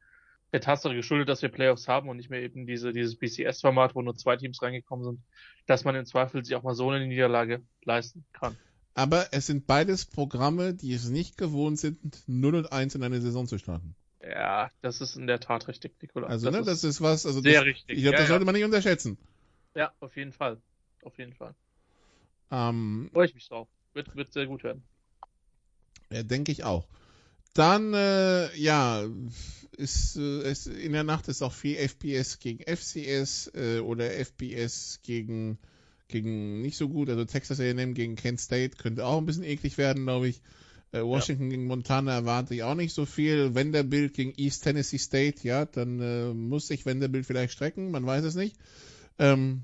der Tatsache geschuldet, dass wir Playoffs haben und nicht mehr eben diese, dieses BCS-Format, wo nur zwei Teams reingekommen sind, dass man im Zweifel sich auch mal so eine Niederlage leisten kann. Aber es sind beides Programme, die es nicht gewohnt sind, 0 und 1 in eine Saison zu starten. Ja, das ist in der Tat richtig, Nikola. Also, ne, das ist was, also sehr das, richtig. ich glaube, ja, das ja. sollte man nicht unterschätzen. Ja, auf jeden Fall. Auf jeden Fall. Ähm, Freue ich mich drauf. Wird, wird sehr gut werden. Ja, denke ich auch. Dann, äh, ja, ist, äh, ist, in der Nacht ist auch viel FPS gegen FCS äh, oder FBS gegen, gegen nicht so gut, also Texas A&M gegen Kent State könnte auch ein bisschen eklig werden, glaube ich. Äh, Washington gegen Montana erwarte ich auch nicht so viel. Vanderbilt gegen East Tennessee State, ja, dann äh, muss sich Vanderbilt vielleicht strecken, man weiß es nicht. Ähm,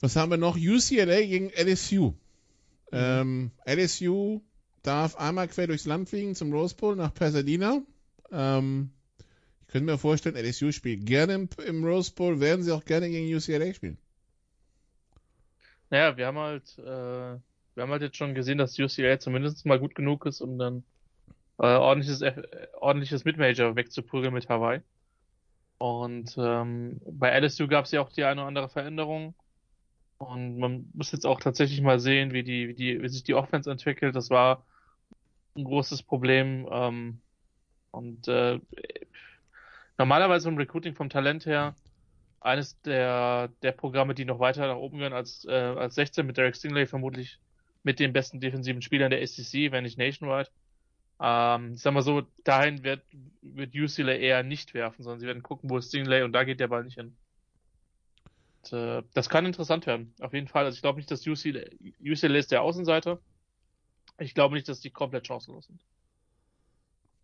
was haben wir noch? UCLA gegen LSU. Ähm, LSU darf einmal quer durchs Land fliegen zum Rose Bowl nach Pasadena. Ähm, ich könnte mir vorstellen, LSU spielt gerne im, im Rose Bowl, werden sie auch gerne gegen UCLA spielen. Naja, wir haben halt, äh, wir haben halt jetzt schon gesehen, dass UCLA zumindest mal gut genug ist, um dann äh, ordentliches, äh, ordentliches Mid-Major wegzuprügeln mit Hawaii. Und ähm, bei LSU gab es ja auch die eine oder andere Veränderung. Und man muss jetzt auch tatsächlich mal sehen, wie die, wie die, wie sich die Offense entwickelt. Das war ein großes Problem. Ähm, und äh, normalerweise im Recruiting vom Talent her eines der, der Programme, die noch weiter nach oben gehen als, äh, als 16 mit Derek Stingley vermutlich mit den besten defensiven Spielern der SEC, wenn nicht nationwide. Ähm, ich sag mal so, dahin wird, wird UCLA eher nicht werfen, sondern sie werden gucken, wo ist Stingley und da geht der Ball nicht hin. Und, äh, das kann interessant werden, auf jeden Fall. Also ich glaube nicht, dass UCLA, UCLA ist der Außenseiter. Ich glaube nicht, dass die komplett chancenlos sind.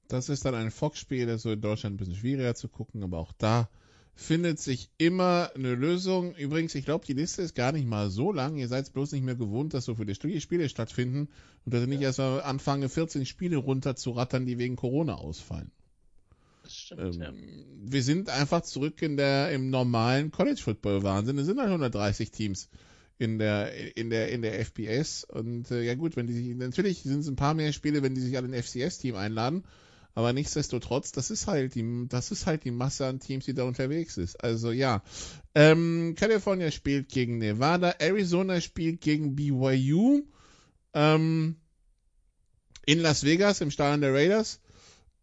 Das ist dann ein Fox-Spiel, das so in Deutschland ein bisschen schwieriger zu gucken, aber auch da findet sich immer eine Lösung. Übrigens, ich glaube, die Liste ist gar nicht mal so lang. Ihr seid bloß nicht mehr gewohnt, dass so viele Spiele stattfinden und dass nicht ja. erst mal anfangen, 14 Spiele runter zu rattern, die wegen Corona ausfallen. Das stimmt, ähm, ja. Wir sind einfach zurück in der, im normalen College Football Wahnsinn. Es sind halt 130 Teams in der, in der, in der FBS und äh, ja gut, wenn die, natürlich sind es ein paar mehr Spiele, wenn die sich alle ein FCS-Team einladen aber nichtsdestotrotz, das ist halt die, das ist halt die Masse an Teams, die da unterwegs ist. Also ja. Ähm, California spielt gegen Nevada, Arizona spielt gegen BYU. Ähm, in Las Vegas im Stadion der Raiders.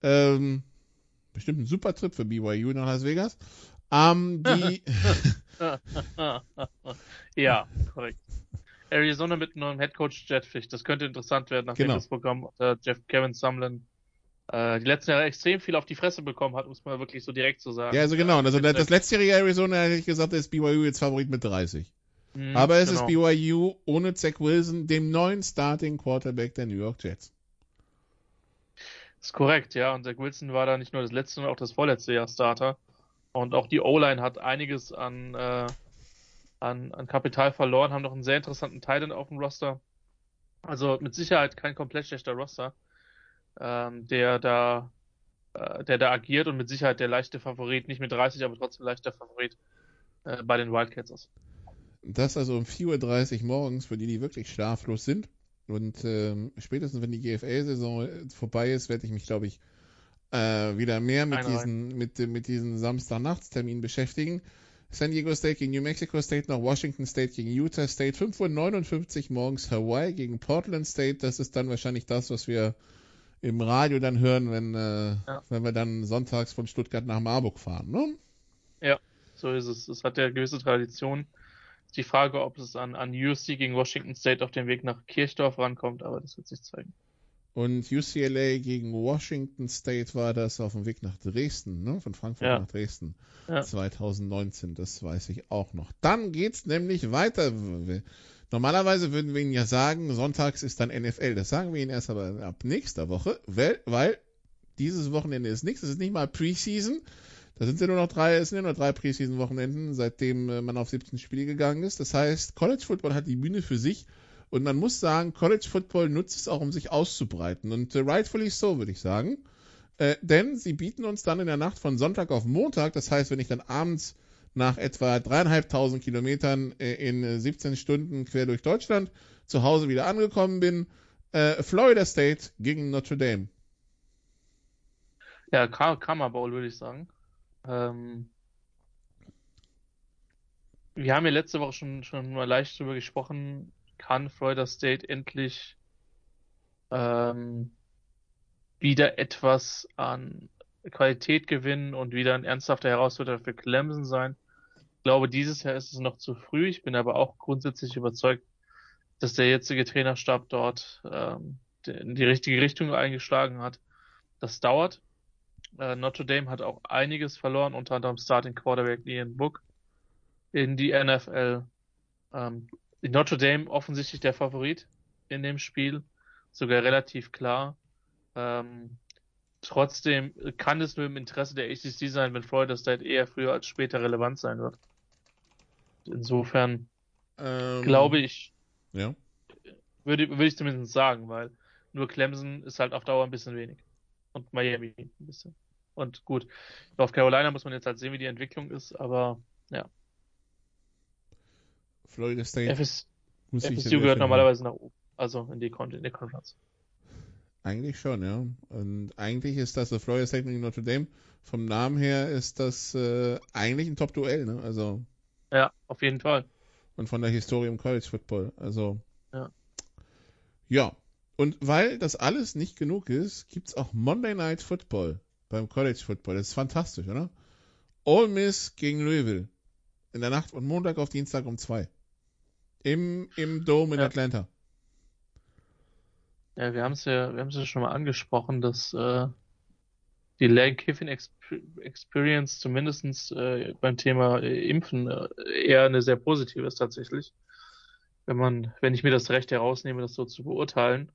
Ähm, bestimmt ein super Trip für BYU nach Las Vegas. Ähm, die ja, korrekt. Arizona mit einem Headcoach Jetfish. Das könnte interessant werden, nachdem genau. das Programm unter Jeff Kevin Sumlin äh, die letzten Jahre extrem viel auf die Fresse bekommen hat, muss man wirklich so direkt so sagen. Ja, also genau. Also das, das letztjährige Arizona hätte ich gesagt, ist BYU jetzt Favorit mit 30. Mhm, Aber es genau. ist BYU ohne Zach Wilson, dem neuen Starting Quarterback der New York Jets. Das ist korrekt, ja. Und Zach Wilson war da nicht nur das letzte, sondern auch das vorletzte Jahr Starter. Und auch die O-Line hat einiges an, äh, an, an Kapital verloren, haben noch einen sehr interessanten Teil auf dem Roster. Also mit Sicherheit kein komplett schlechter Roster ähm, der da äh, der da agiert und mit Sicherheit der leichte Favorit, nicht mit 30, aber trotzdem leichter Favorit äh, bei den Wildcats ist. Das also um 4.30 Uhr morgens, für die, die wirklich schlaflos sind. Und ähm, spätestens, wenn die GFL-Saison vorbei ist, werde ich mich, glaube ich, äh, wieder mehr mit diesen, mit, mit diesen Samstagnachtsterminen beschäftigen. San Diego State gegen New Mexico State, noch Washington State gegen Utah State, 5.59 Uhr morgens Hawaii gegen Portland State. Das ist dann wahrscheinlich das, was wir im Radio dann hören, wenn, äh, ja. wenn wir dann sonntags von Stuttgart nach Marburg fahren, ne? Ja, so ist es. Es hat ja gewisse Tradition. Die Frage, ob es an, an USC gegen Washington State auf dem Weg nach Kirchdorf rankommt, aber das wird sich zeigen. Und UCLA gegen Washington State war das auf dem Weg nach Dresden, ne? Von Frankfurt ja. nach Dresden. Ja. 2019, das weiß ich auch noch. Dann geht's nämlich weiter. Normalerweise würden wir Ihnen ja sagen, sonntags ist dann NFL. Das sagen wir Ihnen erst aber ab nächster Woche, weil, dieses Wochenende ist nichts. Es ist nicht mal Preseason. Da sind ja nur noch drei, es sind ja nur drei Preseason-Wochenenden, seitdem äh, man auf 17 Spiele gegangen ist. Das heißt, College Football hat die Bühne für sich. Und man muss sagen, College Football nutzt es auch, um sich auszubreiten. Und äh, rightfully so, würde ich sagen. Äh, denn sie bieten uns dann in der Nacht von Sonntag auf Montag, das heißt, wenn ich dann abends nach etwa dreieinhalbtausend Kilometern äh, in 17 Stunden quer durch Deutschland zu Hause wieder angekommen bin. Äh, Florida State gegen Notre Dame. Ja, Karma Bowl würde ich sagen. Ähm, wir haben ja letzte Woche schon, schon mal leicht drüber gesprochen. Kann Florida State endlich ähm, wieder etwas an Qualität gewinnen und wieder ein ernsthafter Herausforderer für Clemson sein. Ich glaube, dieses Jahr ist es noch zu früh. Ich bin aber auch grundsätzlich überzeugt, dass der jetzige Trainerstab dort ähm, in die richtige Richtung eingeschlagen hat. Das dauert. Äh, Notre Dame hat auch einiges verloren, unter anderem Starting Quarterback Ian Book in die NFL. Ähm, Notre Dame offensichtlich der Favorit in dem Spiel, sogar relativ klar. Ähm, Trotzdem kann es nur im Interesse der ACC sein, wenn Florida State eher früher als später relevant sein wird. Insofern ähm, glaube ich, ja. würde, würde ich zumindest sagen, weil nur Clemson ist halt auf Dauer ein bisschen wenig. Und Miami ein bisschen. Und gut, auf Carolina muss man jetzt halt sehen, wie die Entwicklung ist, aber ja. Florida State. FS, FSU gehört normalerweise nach oben, also in die, in die Conference. Eigentlich schon, ja. Und eigentlich ist das, so Florida State gegen Notre Dame, vom Namen her ist das äh, eigentlich ein Top-Duell, ne? Also. Ja, auf jeden Fall. Und von der Historie im College Football. Also. Ja. Ja. Und weil das alles nicht genug ist, gibt's auch Monday Night Football beim College Football. Das ist fantastisch, oder? Ole Miss gegen Louisville. in der Nacht von Montag auf Dienstag um zwei. Im, im Dome in Ja. Atlanta. Ja, wir haben es ja, wir haben es ja schon mal angesprochen, dass äh, die Lane Kiffin Exp Experience zumindestens äh, beim Thema äh, Impfen äh, eher eine sehr positive ist tatsächlich. Wenn man, wenn ich mir das Recht herausnehme, das so zu beurteilen.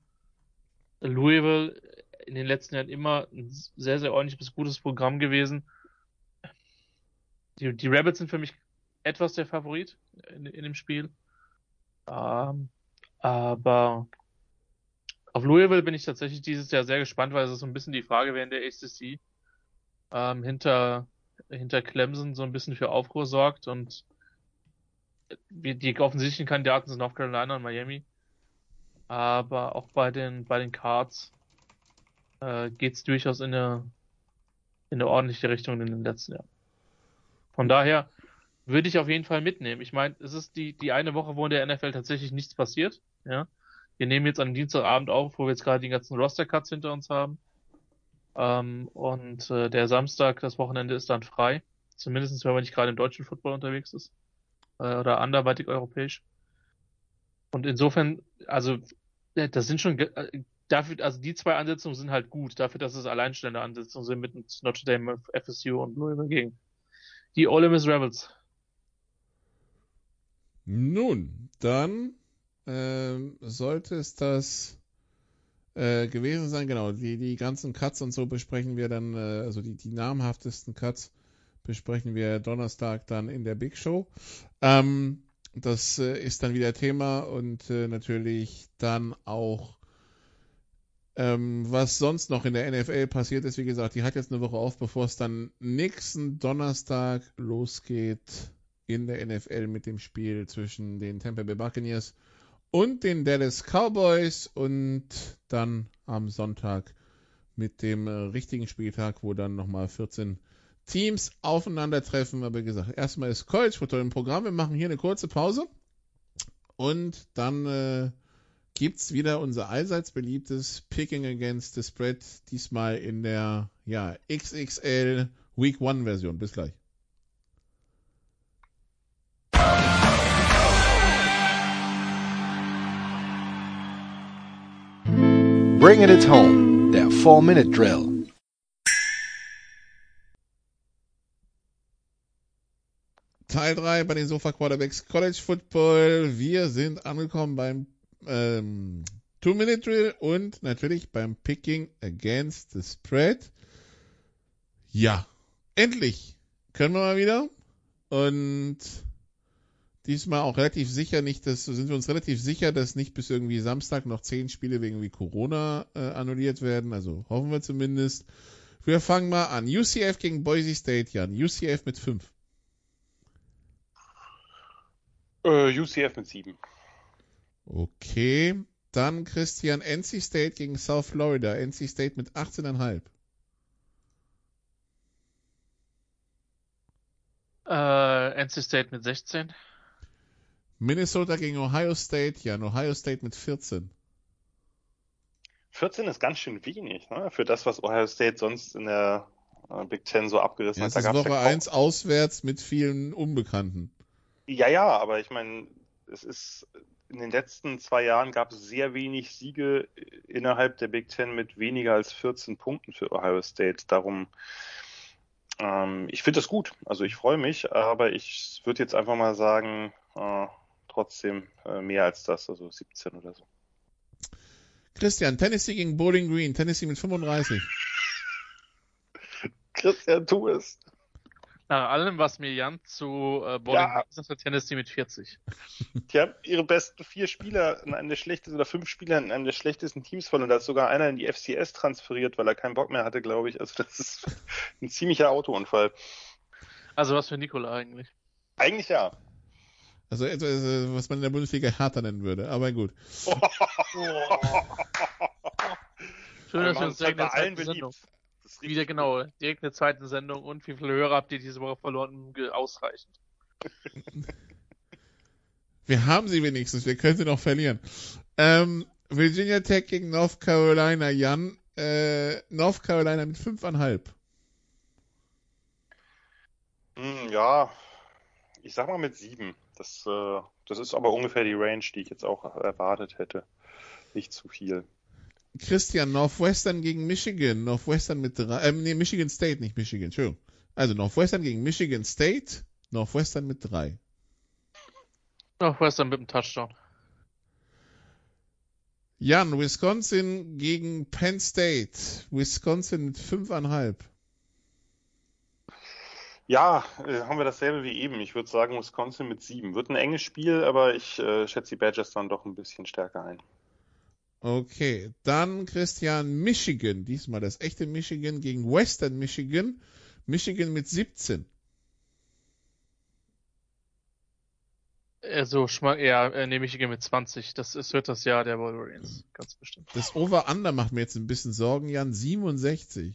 Louisville in den letzten Jahren immer ein sehr, sehr ordentliches bis gutes Programm gewesen. Die, die Rabbits sind für mich etwas der Favorit in, in dem Spiel. Ähm, aber auf Louisville bin ich tatsächlich dieses Jahr sehr gespannt, weil es ist so ein bisschen die Frage, wer in der ACC ähm, hinter, hinter Clemson so ein bisschen für Aufruhr sorgt und wie- die offensichtlichen Kandidaten sind North Carolina und Miami. Aber auch bei den, bei den Cards äh, geht es durchaus in eine, in eine ordentliche Richtung in den letzten Jahren. Von daher würde ich auf jeden Fall mitnehmen. Ich meine, es ist die, die eine Woche, wo in der NFL tatsächlich nichts passiert. Ja. Wir nehmen jetzt am Dienstagabend auf, wo wir jetzt gerade die ganzen Roster-Cuts hinter uns haben. Ähm, und äh, der Samstag, das Wochenende ist dann frei. Zumindest wenn man nicht gerade im deutschen Football unterwegs ist. Äh, oder anderweitig europäisch. Und insofern, also, äh, das sind schon, äh, dafür, also die zwei Ansetzungen sind halt gut, dafür, dass es alleinstehende Ansetzungen sind mit Notre Dame, FSU und Louisville gegen die Ole Miss Rebels. Nun, dann ähm, sollte es das äh, gewesen sein. Genau, die, die ganzen Cuts und so besprechen wir dann, äh, also die, die namhaftesten Cuts besprechen wir Donnerstag dann in der Big Show. Ähm, das äh, ist dann wieder Thema und äh, natürlich dann auch, ähm, was sonst noch in der NFL passiert ist. Wie gesagt, die hat jetzt eine Woche auf, bevor es dann nächsten Donnerstag losgeht in der NFL mit dem Spiel zwischen den Tampa Bay Buccaneers und den Dallas Cowboys und dann am Sonntag mit dem äh, richtigen Spieltag, wo dann nochmal 14 Teams aufeinandertreffen. Aber wie gesagt, erstmal ist College Football im Programm. Wir machen hier eine kurze Pause und dann äh, gibt's wieder unser allseits beliebtes Picking Against the Spread, diesmal in der ja, XXL Week One Version. Bis gleich. Bringing it home, der 4-Minute-Drill. Teil 3 bei den Sofa Quarterbacks College Football. Wir sind angekommen beim ähm, Two-Minute-Drill und natürlich beim Picking Against the Spread. Ja, endlich können wir mal wieder. Und diesmal auch relativ sicher nicht, dass sind wir uns relativ sicher, dass nicht bis irgendwie Samstag noch zehn Spiele wegen wie Corona äh, annulliert werden. Also hoffen wir zumindest. Wir fangen mal an. UCF gegen Boise State, Jan. UCF mit 5. Äh, UCF mit 7. Okay. Dann Christian, NC State gegen South Florida. NC State mit 18,5. Äh, NC State mit 16. Minnesota gegen Ohio State. Jan, Ohio State mit 14. 14 ist ganz schön wenig, ne? Für das, was Ohio State sonst in der äh, Big Ten so abgerissen Ja, hat. es Da ist Woche ja kaum- 1 auswärts mit vielen Unbekannten. Ja, ja, aber ich meine, es ist in den letzten zwei Jahren gab es sehr wenig Siege innerhalb der Big Ten mit weniger als 14 Punkten für Ohio State. Darum, ähm, ich finde das gut. Also ich freue mich, aber ich würde jetzt einfach mal sagen, äh, trotzdem äh, mehr als das, also 17 oder so. Christian, Tennessee gegen Bowling Green. Tennessee mit 35. Christian, tu es. Nach allem, was mir Jan zu äh, Bowling Ja. Green sagt, Tennessee mit 40. Die haben ihre besten vier Spieler in einem der schlechtesten oder fünf Spieler in einem der schlechtesten Teams verloren. Da ist sogar einer in die FCS transferiert, weil er keinen Bock mehr hatte, glaube ich. Also das ist ein ziemlicher Autounfall. Also was für Nikola eigentlich. Eigentlich ja. Also etwas, äh, was man in der Bundesliga härter nennen würde. Aber gut. Schön, dass wir uns direkt in der bei allen zweiten Sendung. beliebt. Das ist Wieder genau, direkt eine zweite Sendung und wie viele Hörer habt ihr diese Woche verloren? Ausreichend. Wir haben sie wenigstens. Wir können sie noch verlieren. Ähm, Virginia Tech gegen North Carolina. Jan, äh, North Carolina mit 5,5. Hm, ja, ich sag mal mit sieben. Das, äh, das ist aber ungefähr die Range, die ich jetzt auch erwartet hätte. Nicht zu viel. Christian, Northwestern gegen Michigan. Northwestern mit drei, äh, nee, Michigan State, nicht Michigan, Entschuldigung. Also Northwestern gegen Michigan State, Northwestern mit drei. Northwestern mit dem Touchdown. Jan, Wisconsin gegen Penn State. Wisconsin mit fünfeinhalb. Ja, äh, haben wir dasselbe wie eben. Ich würde sagen Wisconsin mit sieben. Wird ein enges Spiel, aber ich äh, schätze die Badgers dann doch ein bisschen stärker ein. Okay, dann Christian Michigan. Diesmal das echte Michigan gegen Western Michigan. Michigan mit 17. Also, Schmack, ja, äh, nehme ich mit 20. Das ist, wird das Jahr der Wolverines. Ganz bestimmt. Das Over-Under macht mir jetzt ein bisschen Sorgen, Jan. 67.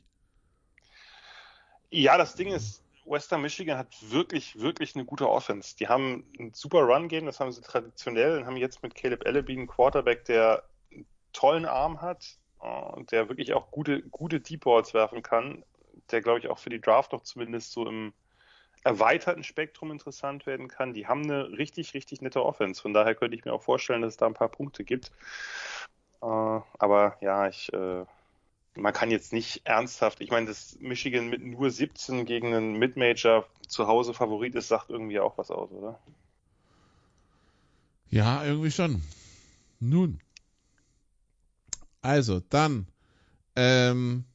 Ja, das Ding ist, Western Michigan hat wirklich, wirklich eine gute Offense. Die haben ein super Run-Game, das haben sie traditionell und haben jetzt mit Caleb Ellaby einen Quarterback, der einen tollen Arm hat und der wirklich auch gute, gute Deep Balls werfen kann, der glaube ich auch für die Draft noch zumindest so im erweiterten Spektrum interessant werden kann. Die haben eine richtig, richtig nette Offense. Von daher könnte ich mir auch vorstellen, dass es da ein paar Punkte gibt. Äh, aber ja, ich, äh, man kann jetzt nicht ernsthaft, ich meine, dass Michigan mit nur 17 gegen einen Mid-Major zu Hause Favorit ist, sagt irgendwie auch was aus, oder? Ja, irgendwie schon. Nun. Also, dann, ähm,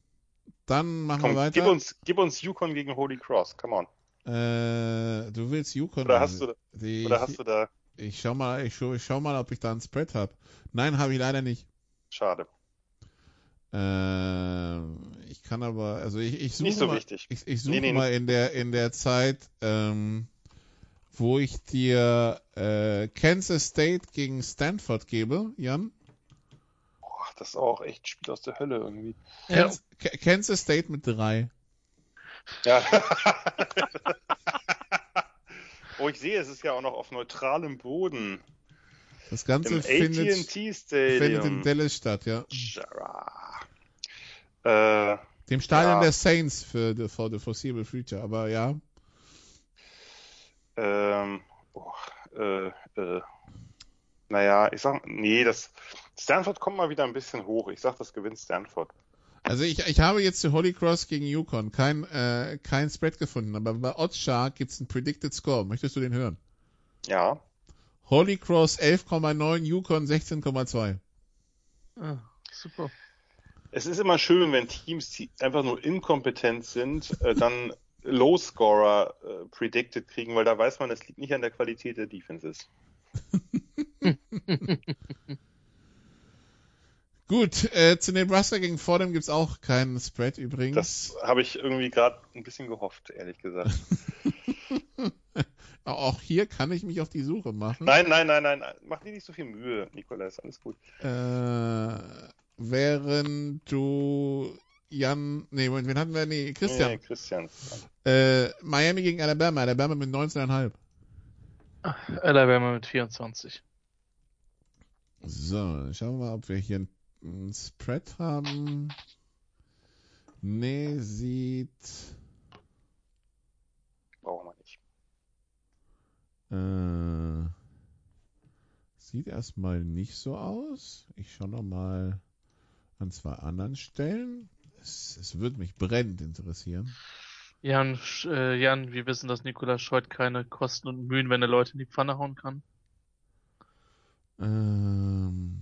dann machen Komm, wir weiter. Gib uns, gib uns Yukon gegen Holy Cross, come on. Äh, du willst Yukon. Oder hast du, die, oder hast du da, ich schau mal, ich schau, ich schau mal, ob ich da einen Spread habe. Nein, habe ich leider nicht. schade. Äh, ich kann aber, also ich, ich suche Nicht so mal, wichtig. ich, ich suche Nee, nee, mal in der in der Zeit, ähm, wo ich dir äh, Kansas State gegen Stanford gebe, Jan. Boah, das ist auch echt ein Spiel aus der Hölle irgendwie. Ja, Kansas, K- Kansas State mit drei. Ja. oh, ich sehe, es ist ja auch noch auf neutralem Boden. Das Ganze findet, findet in. Dallas statt, ja. Äh, Dem Stadion Ja. der Saints für the, for the foreseeable future, aber ja. ähm, oh, äh, äh, naja, ich sag, nee, das, Stanford kommt mal wieder ein bisschen hoch. Ich sag, das gewinnt Stanford. Also ich, ich habe jetzt zu Holy Cross gegen Yukon kein, äh, kein Spread gefunden, aber bei Oddshark gibt's einen Predicted Score. Möchtest du den hören? Ja. Holy Cross 11,9, Yukon 16,2. ah, super. Es ist immer schön, wenn Teams, die einfach nur inkompetent sind, äh, dann Low-Scorer äh, predicted kriegen, weil da weiß man, es liegt nicht an der Qualität der Defenses. Gut, äh, zu Nebraska gegen Fordham gibt's auch keinen Spread übrigens. Das habe ich irgendwie gerade ein bisschen gehofft, ehrlich gesagt. Auch hier kann ich mich auf die Suche machen. Nein, nein, nein, nein, mach dir nicht so viel Mühe, Nikolas, alles gut. Äh, während du Jan, nee, Moment, wen hatten wir? Nee, Christian. Nee, Christian. Äh, Miami gegen Alabama, Alabama mit 19,5. Alabama mit 24. So, schauen wir mal, ob wir hier einen, einen Spread haben. Nee, sieht, Brauchen wir nicht. Äh, sieht erstmal nicht so aus. Ich schaue noch mal an zwei anderen Stellen. Es, es würde mich brennend interessieren. Jan, äh, Jan, wir wissen, dass Nikola scheut keine Kosten und Mühen, wenn er Leute in die Pfanne hauen kann. Ähm,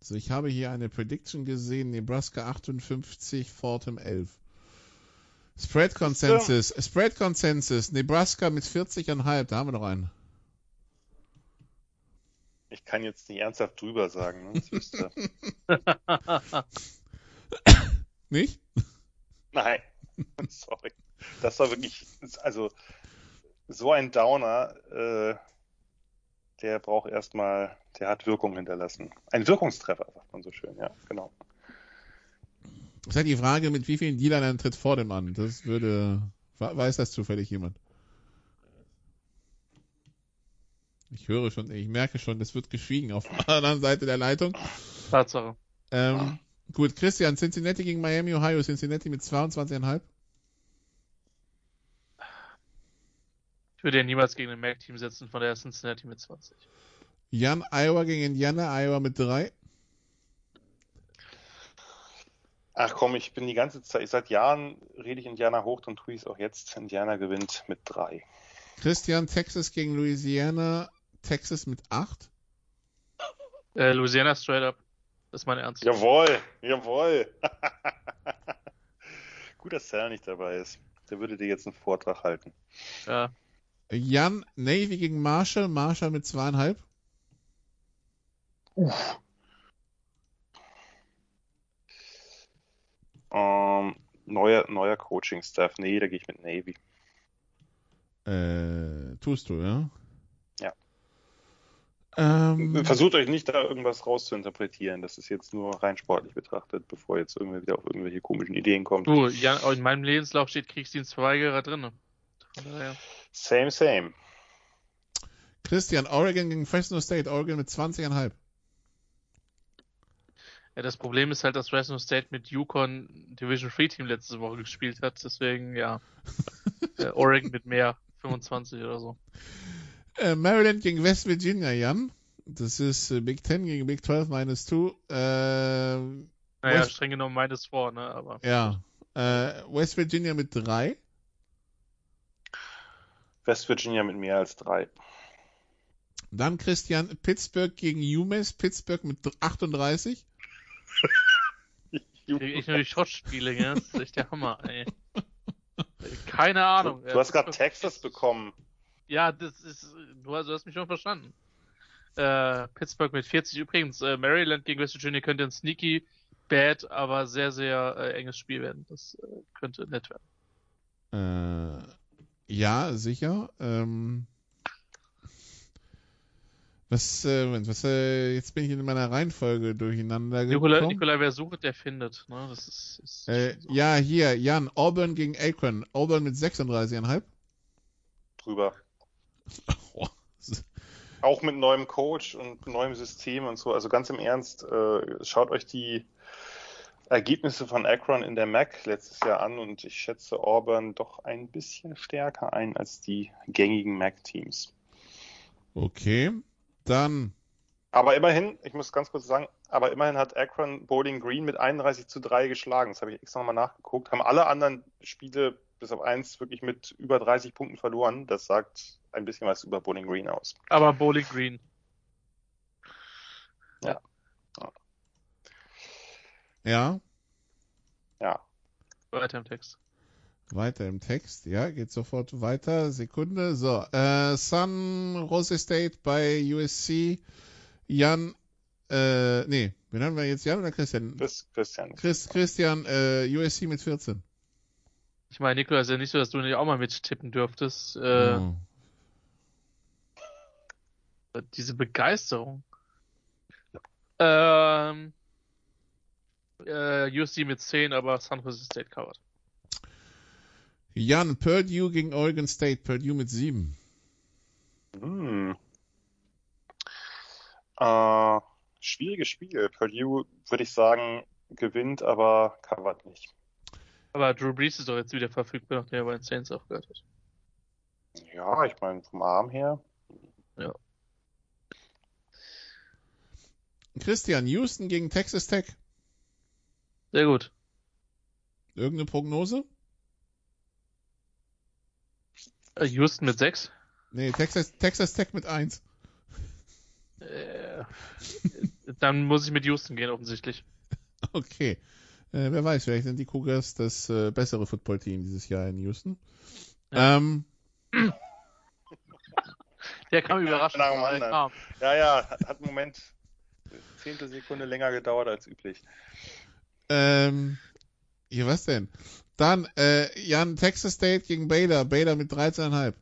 so, ich habe hier eine Prediction gesehen, Nebraska 58, Fordham 11. Spread Consensus, Spread Consensus, Nebraska mit 40,5, da haben wir noch einen. Ich kann jetzt nicht ernsthaft drüber sagen. Ne? Nicht? Nein, sorry. Das war wirklich, also so ein Downer, äh, der braucht erstmal, der hat Wirkung hinterlassen. Ein Wirkungstreffer, sagt man so schön, ja, genau. Das ist halt die Frage, mit wie vielen Dealern tritt Fordham an. Das würde, we- weiß das zufällig jemand? Ich höre schon, ich merke schon, es wird geschwiegen auf der anderen Seite der Leitung. Tatsache. Ähm, gut, Christian, Cincinnati gegen Miami, Ohio, Cincinnati mit 22,5. Ich würde ja niemals gegen ein Mac-Team setzen, von der Cincinnati mit 20. Jan Iowa gegen Indiana, Iowa mit 3. Ach komm, ich bin die ganze Zeit, seit Jahren rede ich Indiana hoch, dann tue ich es auch jetzt. Indiana gewinnt mit 3. Christian, Texas gegen Louisiana, Texas mit 8. Äh, Louisiana straight up. Das ist mein Ernst. Jawohl, jawohl. Gut, dass Sal nicht dabei ist. Der würde dir jetzt einen Vortrag halten. Ja. Jan, Navy gegen Marshall, Marshall mit 2,5. Ähm, neuer, neuer Coaching-Staff. Nee, da gehe ich mit Navy. Äh, tust du, ja? Ja. Ähm, Versucht euch nicht da irgendwas rauszuinterpretieren. Das ist jetzt nur rein sportlich betrachtet, bevor jetzt irgendwie wieder auf irgendwelche komischen Ideen kommt. Du, Jan, in meinem Lebenslauf steht Kriegsdienstverweigerer drin. Same, same. Christian, Oregon gegen Fresno State, Oregon mit 20,5. Ja, das Problem ist halt, dass Fresno State mit Yukon Division 3 Team letzte Woche gespielt hat. Deswegen, ja. äh, Oregon mit mehr. 25 oder so. Äh, Maryland gegen West Virginia, Jan. Das ist äh, Big 10 gegen Big 12 minus 2. Äh, Naja, West- streng genommen meines vor, ne? Aber. ja. Äh, West Virginia mit 3. West Virginia mit mehr als 3. Dann Christian, Pittsburgh gegen UMass, Pittsburgh mit 38. Ich nur die Schrottspiele, gell? Das ist echt der Hammer, ey. Keine Ahnung. Du hast gerade Texas bekommen. Ja, das ist, du hast, du hast mich schon verstanden. Äh, Pittsburgh mit 40 übrigens. Äh, Maryland gegen West Virginia könnte ein sneaky, bad, aber sehr, sehr äh, enges Spiel werden. Das äh, könnte nett werden. Äh, ja, sicher. Ähm, was, äh, Moment, was, äh, jetzt bin ich in meiner Reihenfolge durcheinander Nikolai, gekommen. Nikolai, wer sucht, der findet. Ne? Das ist, ist Äh, so. ja, hier, Jan, Auburn gegen Akron. Auburn mit 36,5. Drüber. Oh, Auch mit neuem Coach und neuem System und so. Also ganz im Ernst, äh, schaut euch die Ergebnisse von Akron in der MAC letztes Jahr an und ich schätze Auburn doch ein bisschen stärker ein als die gängigen MAC-Teams. Okay, dann, Aber immerhin, ich muss ganz kurz sagen, aber immerhin hat Akron Bowling Green mit 31 zu 3 geschlagen. Das habe ich extra nochmal nachgeguckt. Haben alle anderen Spiele bis auf eins wirklich mit über 30 Punkten verloren. Das sagt ein bisschen was über Bowling Green aus. Aber Bowling Green. ja, Ja. Weiter im Text. Weiter im Text. Ja, geht sofort weiter. Sekunde. So, äh, San Jose State bei USC. Jan, äh, nee, wen haben wir jetzt? Jan oder Christian? Bis Christian. Chris, Christian, äh, USC mit 14. Ich meine, Nikolai, ist ja nicht so, dass du nicht auch mal mittippen dürftest. Äh, Oh. Diese Begeisterung. Ähm, äh, USC mit 10, aber San Jose State covered. Jan, Purdue gegen Oregon State. Purdue mit 7. Hm. Äh, schwieriges Spiel. Purdue, würde ich sagen, gewinnt, aber covert nicht. Aber Drew Brees ist doch jetzt wieder verfügbar, nachdem er bei den Saints aufgehört hat. Ja, ich meine, vom Arm her. Christian, Houston gegen Texas Tech. Sehr gut. Irgendeine Prognose? Äh, Houston mit 6. Nee, Texas, Texas Tech mit 1. Äh, dann muss ich mit Houston gehen, offensichtlich. Okay. Äh, wer weiß, vielleicht sind die Cougars das äh, bessere Footballteam dieses Jahr in Houston. Ja. Ähm, Der kam überraschend. nach dem der anderen. kam. Ja, ja, hat, einen Moment, zehnte Sekunde länger gedauert als üblich. ähm, hier, was denn? Dann, äh, Jan, Texas State gegen Baylor. Baylor mit 13,5.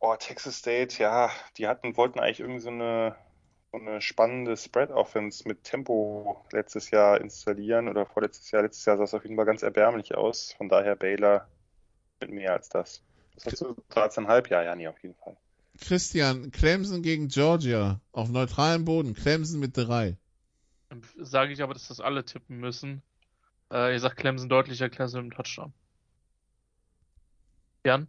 Oh, Texas State, ja, die hatten, wollten eigentlich irgendwie so eine, so eine spannende Spread-Offense mit Tempo letztes Jahr installieren oder vorletztes Jahr. Letztes Jahr sah es auf jeden Fall ganz erbärmlich aus. Von daher Baylor mit mehr als das. Das hast du 13,5? Ja, ja, nee, auf jeden Fall. Christian, Clemson gegen Georgia. Auf neutralem Boden. Clemson mit 3. Dann Sage ich aber, dass das alle tippen müssen. Äh, ihr sagt Clemson deutlicher, Clemson mit einem Touchdown. Jan?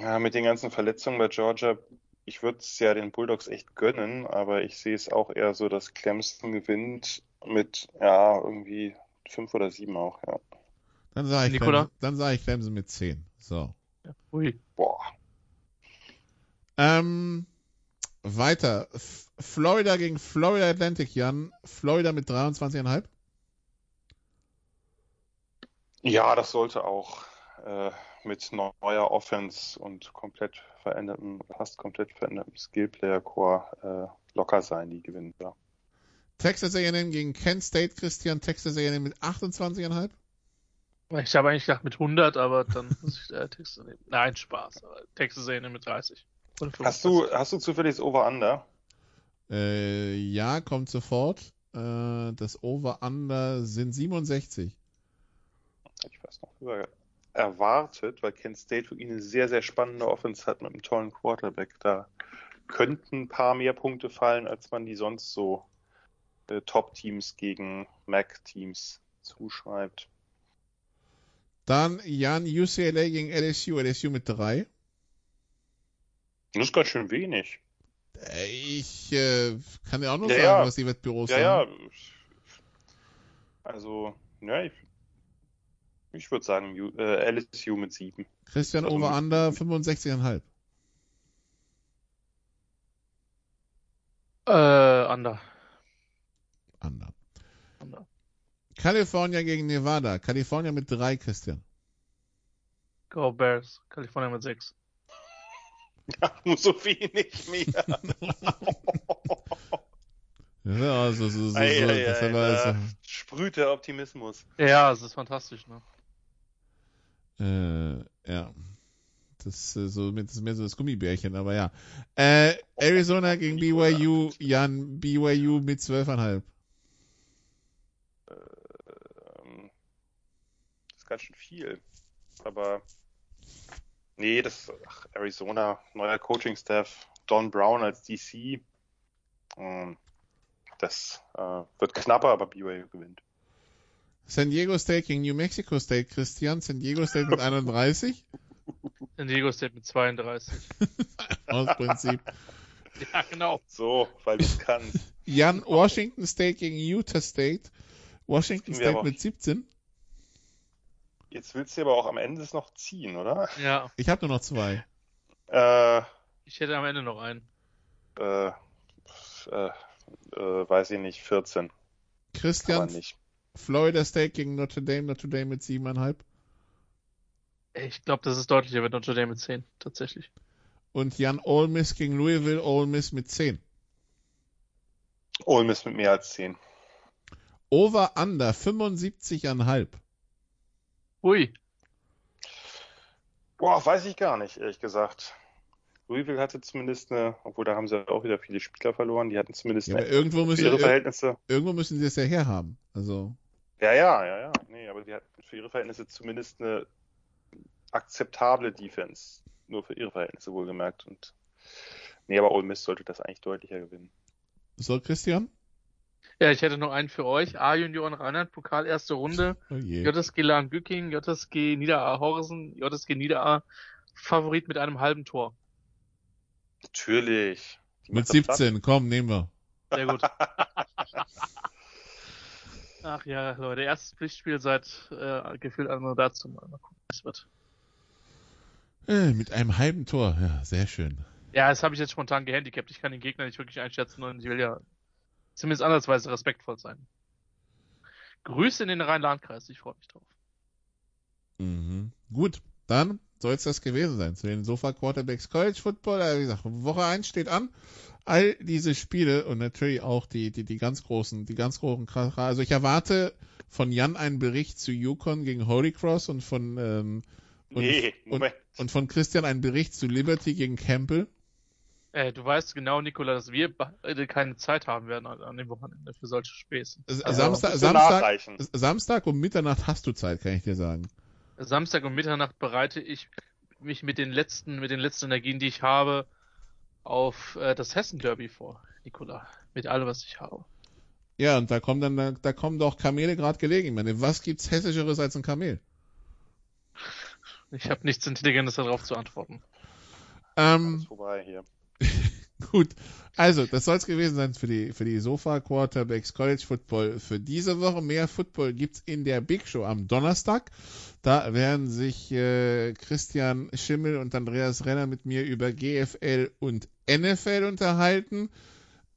Ja, mit den ganzen Verletzungen bei Georgia, ich würde es ja den Bulldogs echt gönnen, aber ich sehe es auch eher so, dass Clemson gewinnt mit, ja, irgendwie fünf oder sieben auch, ja. Dann sage ich, Nikola? Clemson- dann sag ich Clemson mit 10. So. Ui. Boah. Ähm, weiter. F Florida gegen Florida Atlantic, Jan. Florida mit 23,5. Ja, das sollte auch äh, mit neuer Offense und komplett verändertem, fast komplett verändertem Skill-Player-Core äh, locker sein, die gewinnen. Ja. Texas A&M gegen Kent State, Christian. Texas A&M mit 28,5. Ich habe eigentlich gedacht mit 100, aber dann muss ich äh, Texas nehmen. Nein, Spaß. Aber Texas A&M mit 30. Oder Hast 25. du, hast du zufällig das Over-Under? Äh, ja, kommt sofort. Äh, das Over-Under sind 67. Hätte ich fast noch höher erwartet, weil Kent State wirklich eine sehr, sehr spannende Offense hat mit einem tollen Quarterback. Da könnten ein paar mehr Punkte fallen, als man die sonst so äh, Top-Teams gegen MAC-Teams zuschreibt. Dann Jan UCLA gegen LSU. LSU mit 3. Das ist ganz schön wenig. Ich äh, kann dir auch noch Ja, sagen, ja. was die Wettbüros Ja, ja. sagen. Also, ja, ich, ich würde sagen äh, LSU mit sieben. Christian Also- Over-Under 65,5. Äh, Under. Under. Under. California gegen Nevada. California mit 3, Christian. Go Bears. California mit 6. Nur so wenig mehr. Ja, also so, so, so, Ei, ei, ei, also, sprüht der Optimismus. Ja, es ist fantastisch, ne? Äh, ja. Das ist so das ist mehr so das Gummibärchen, aber ja. Äh, Arizona gegen BYU, Jan, BYU mit 12,5. Ähm, das ist ganz schön viel. Aber nee, das ach, Arizona, neuer Coaching-Staff, Don Brown als DC. Ähm, das äh, wird knapper, aber BYU gewinnt. San Diego State gegen New Mexico State, Christian. San Diego State mit 31. San Diego State mit 32. Aus Prinzip. ja, genau. So, weil du es kannst. Jan, Washington State gegen Utah State. Washington State aber- mit 17. Jetzt willst du aber auch am Ende es noch ziehen, oder? Ja, Ich habe nur noch zwei. Äh, ich hätte am Ende noch einen. äh, äh, äh, weiß ich nicht, 14. Aber Christian, nicht. Florida State gegen Notre Dame. Notre Dame mit 7,5. Ich glaube, das ist deutlicher mit Notre Dame mit 10, tatsächlich. Und Jan, Ole Miss gegen Louisville. Ole Miss mit 10. Ole Miss mit mehr als 10. Over Under 75,5. Ui. Boah, weiß ich gar nicht, ehrlich gesagt. Louisville hatte zumindest eine, obwohl da haben sie auch wieder viele Spieler verloren, die hatten zumindest Ja, eine, irgendwo für müssen, ihre ir Verhältnisse. irgendwo müssen sie es ja herhaben. Also, Ja, ja, ja, ja. Nee, aber die hatten für ihre Verhältnisse zumindest eine akzeptable Defense. Nur für ihre Verhältnisse wohlgemerkt. Und nee, aber Ole Miss sollte das eigentlich deutlicher gewinnen. so, Christian? Ja, ich hätte noch einen für euch. A-Junioren Rheinland, Pokal, erste Runde. Oh. JSG Lahn-Bücking, JSG Niederaa Horsen, JSG Niederaa Favorit mit einem halben Tor. Natürlich. Die Mit macht das platt. 17. Komm, nehmen wir. Sehr gut. Ach ja, Leute, erstes Pflichtspiel seit äh, gefühlt einem dazu. Mal mal gucken, es wird. Äh, mit einem halben Tor. Ja, sehr schön. Ja, das habe ich jetzt spontan gehandicapt. Ich kann den Gegner nicht wirklich einschätzen und ich will ja zumindest andersweise respektvoll sein. Grüße in den Rhein-Lahn-Kreis, ich freue mich drauf. Mhm. Gut, dann soll es das gewesen sein zu den Sofa Quarterbacks College Football. Äh, Wie gesagt, Woche 1 steht an. All diese Spiele und natürlich auch die, die, die ganz großen, die ganz großen Kracher. Also ich erwarte von Jan einen Bericht zu Yukon gegen Holy Cross und von, ähm, und, Nee, und, und von Christian einen Bericht zu Liberty gegen Campbell. Äh, du weißt genau, Nikola, dass wir beide keine Zeit haben werden an, dem Wochenende für solche Späße. Also, Samstag, Samstag. Samstag um Mitternacht hast du Zeit, kann ich dir sagen. Samstag um Mitternacht bereite ich mich mit den letzten, mit den letzten Energien, die ich habe, auf äh, das Hessen-Derby vor, Nikola. Mit allem, was ich habe. Ja, und da kommen dann, da, da kommen doch Kamele gerade gelegen. Ich meine, was gibt's Hessischeres als ein Kamel? Ich habe nichts Intelligentes darauf zu antworten. Ähm, vorbei hier. Gut, also das soll es gewesen sein für die für die Sofa Quarterbacks College Football für diese Woche. Mehr Football gibt's in der Big Show am Donnerstag. Da werden sich äh, Christian Schimmel und Andreas Renner mit mir über GFL und NFL unterhalten.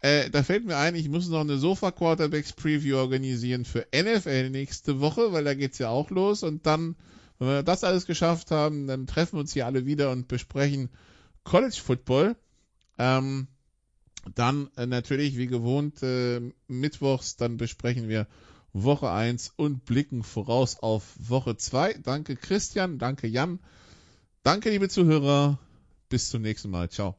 Äh, da fällt mir ein, ich muss noch eine Sofa Quarterbacks Preview organisieren für NFL nächste Woche, weil da geht's ja auch los. Und dann, wenn wir das alles geschafft haben, dann treffen wir uns hier alle wieder und besprechen College Football. Ähm, dann äh, natürlich wie gewohnt äh, mittwochs, dann besprechen wir Woche 1 und blicken voraus auf Woche 2. Danke Christian, danke Jan, danke liebe Zuhörer, bis zum nächsten Mal. Ciao.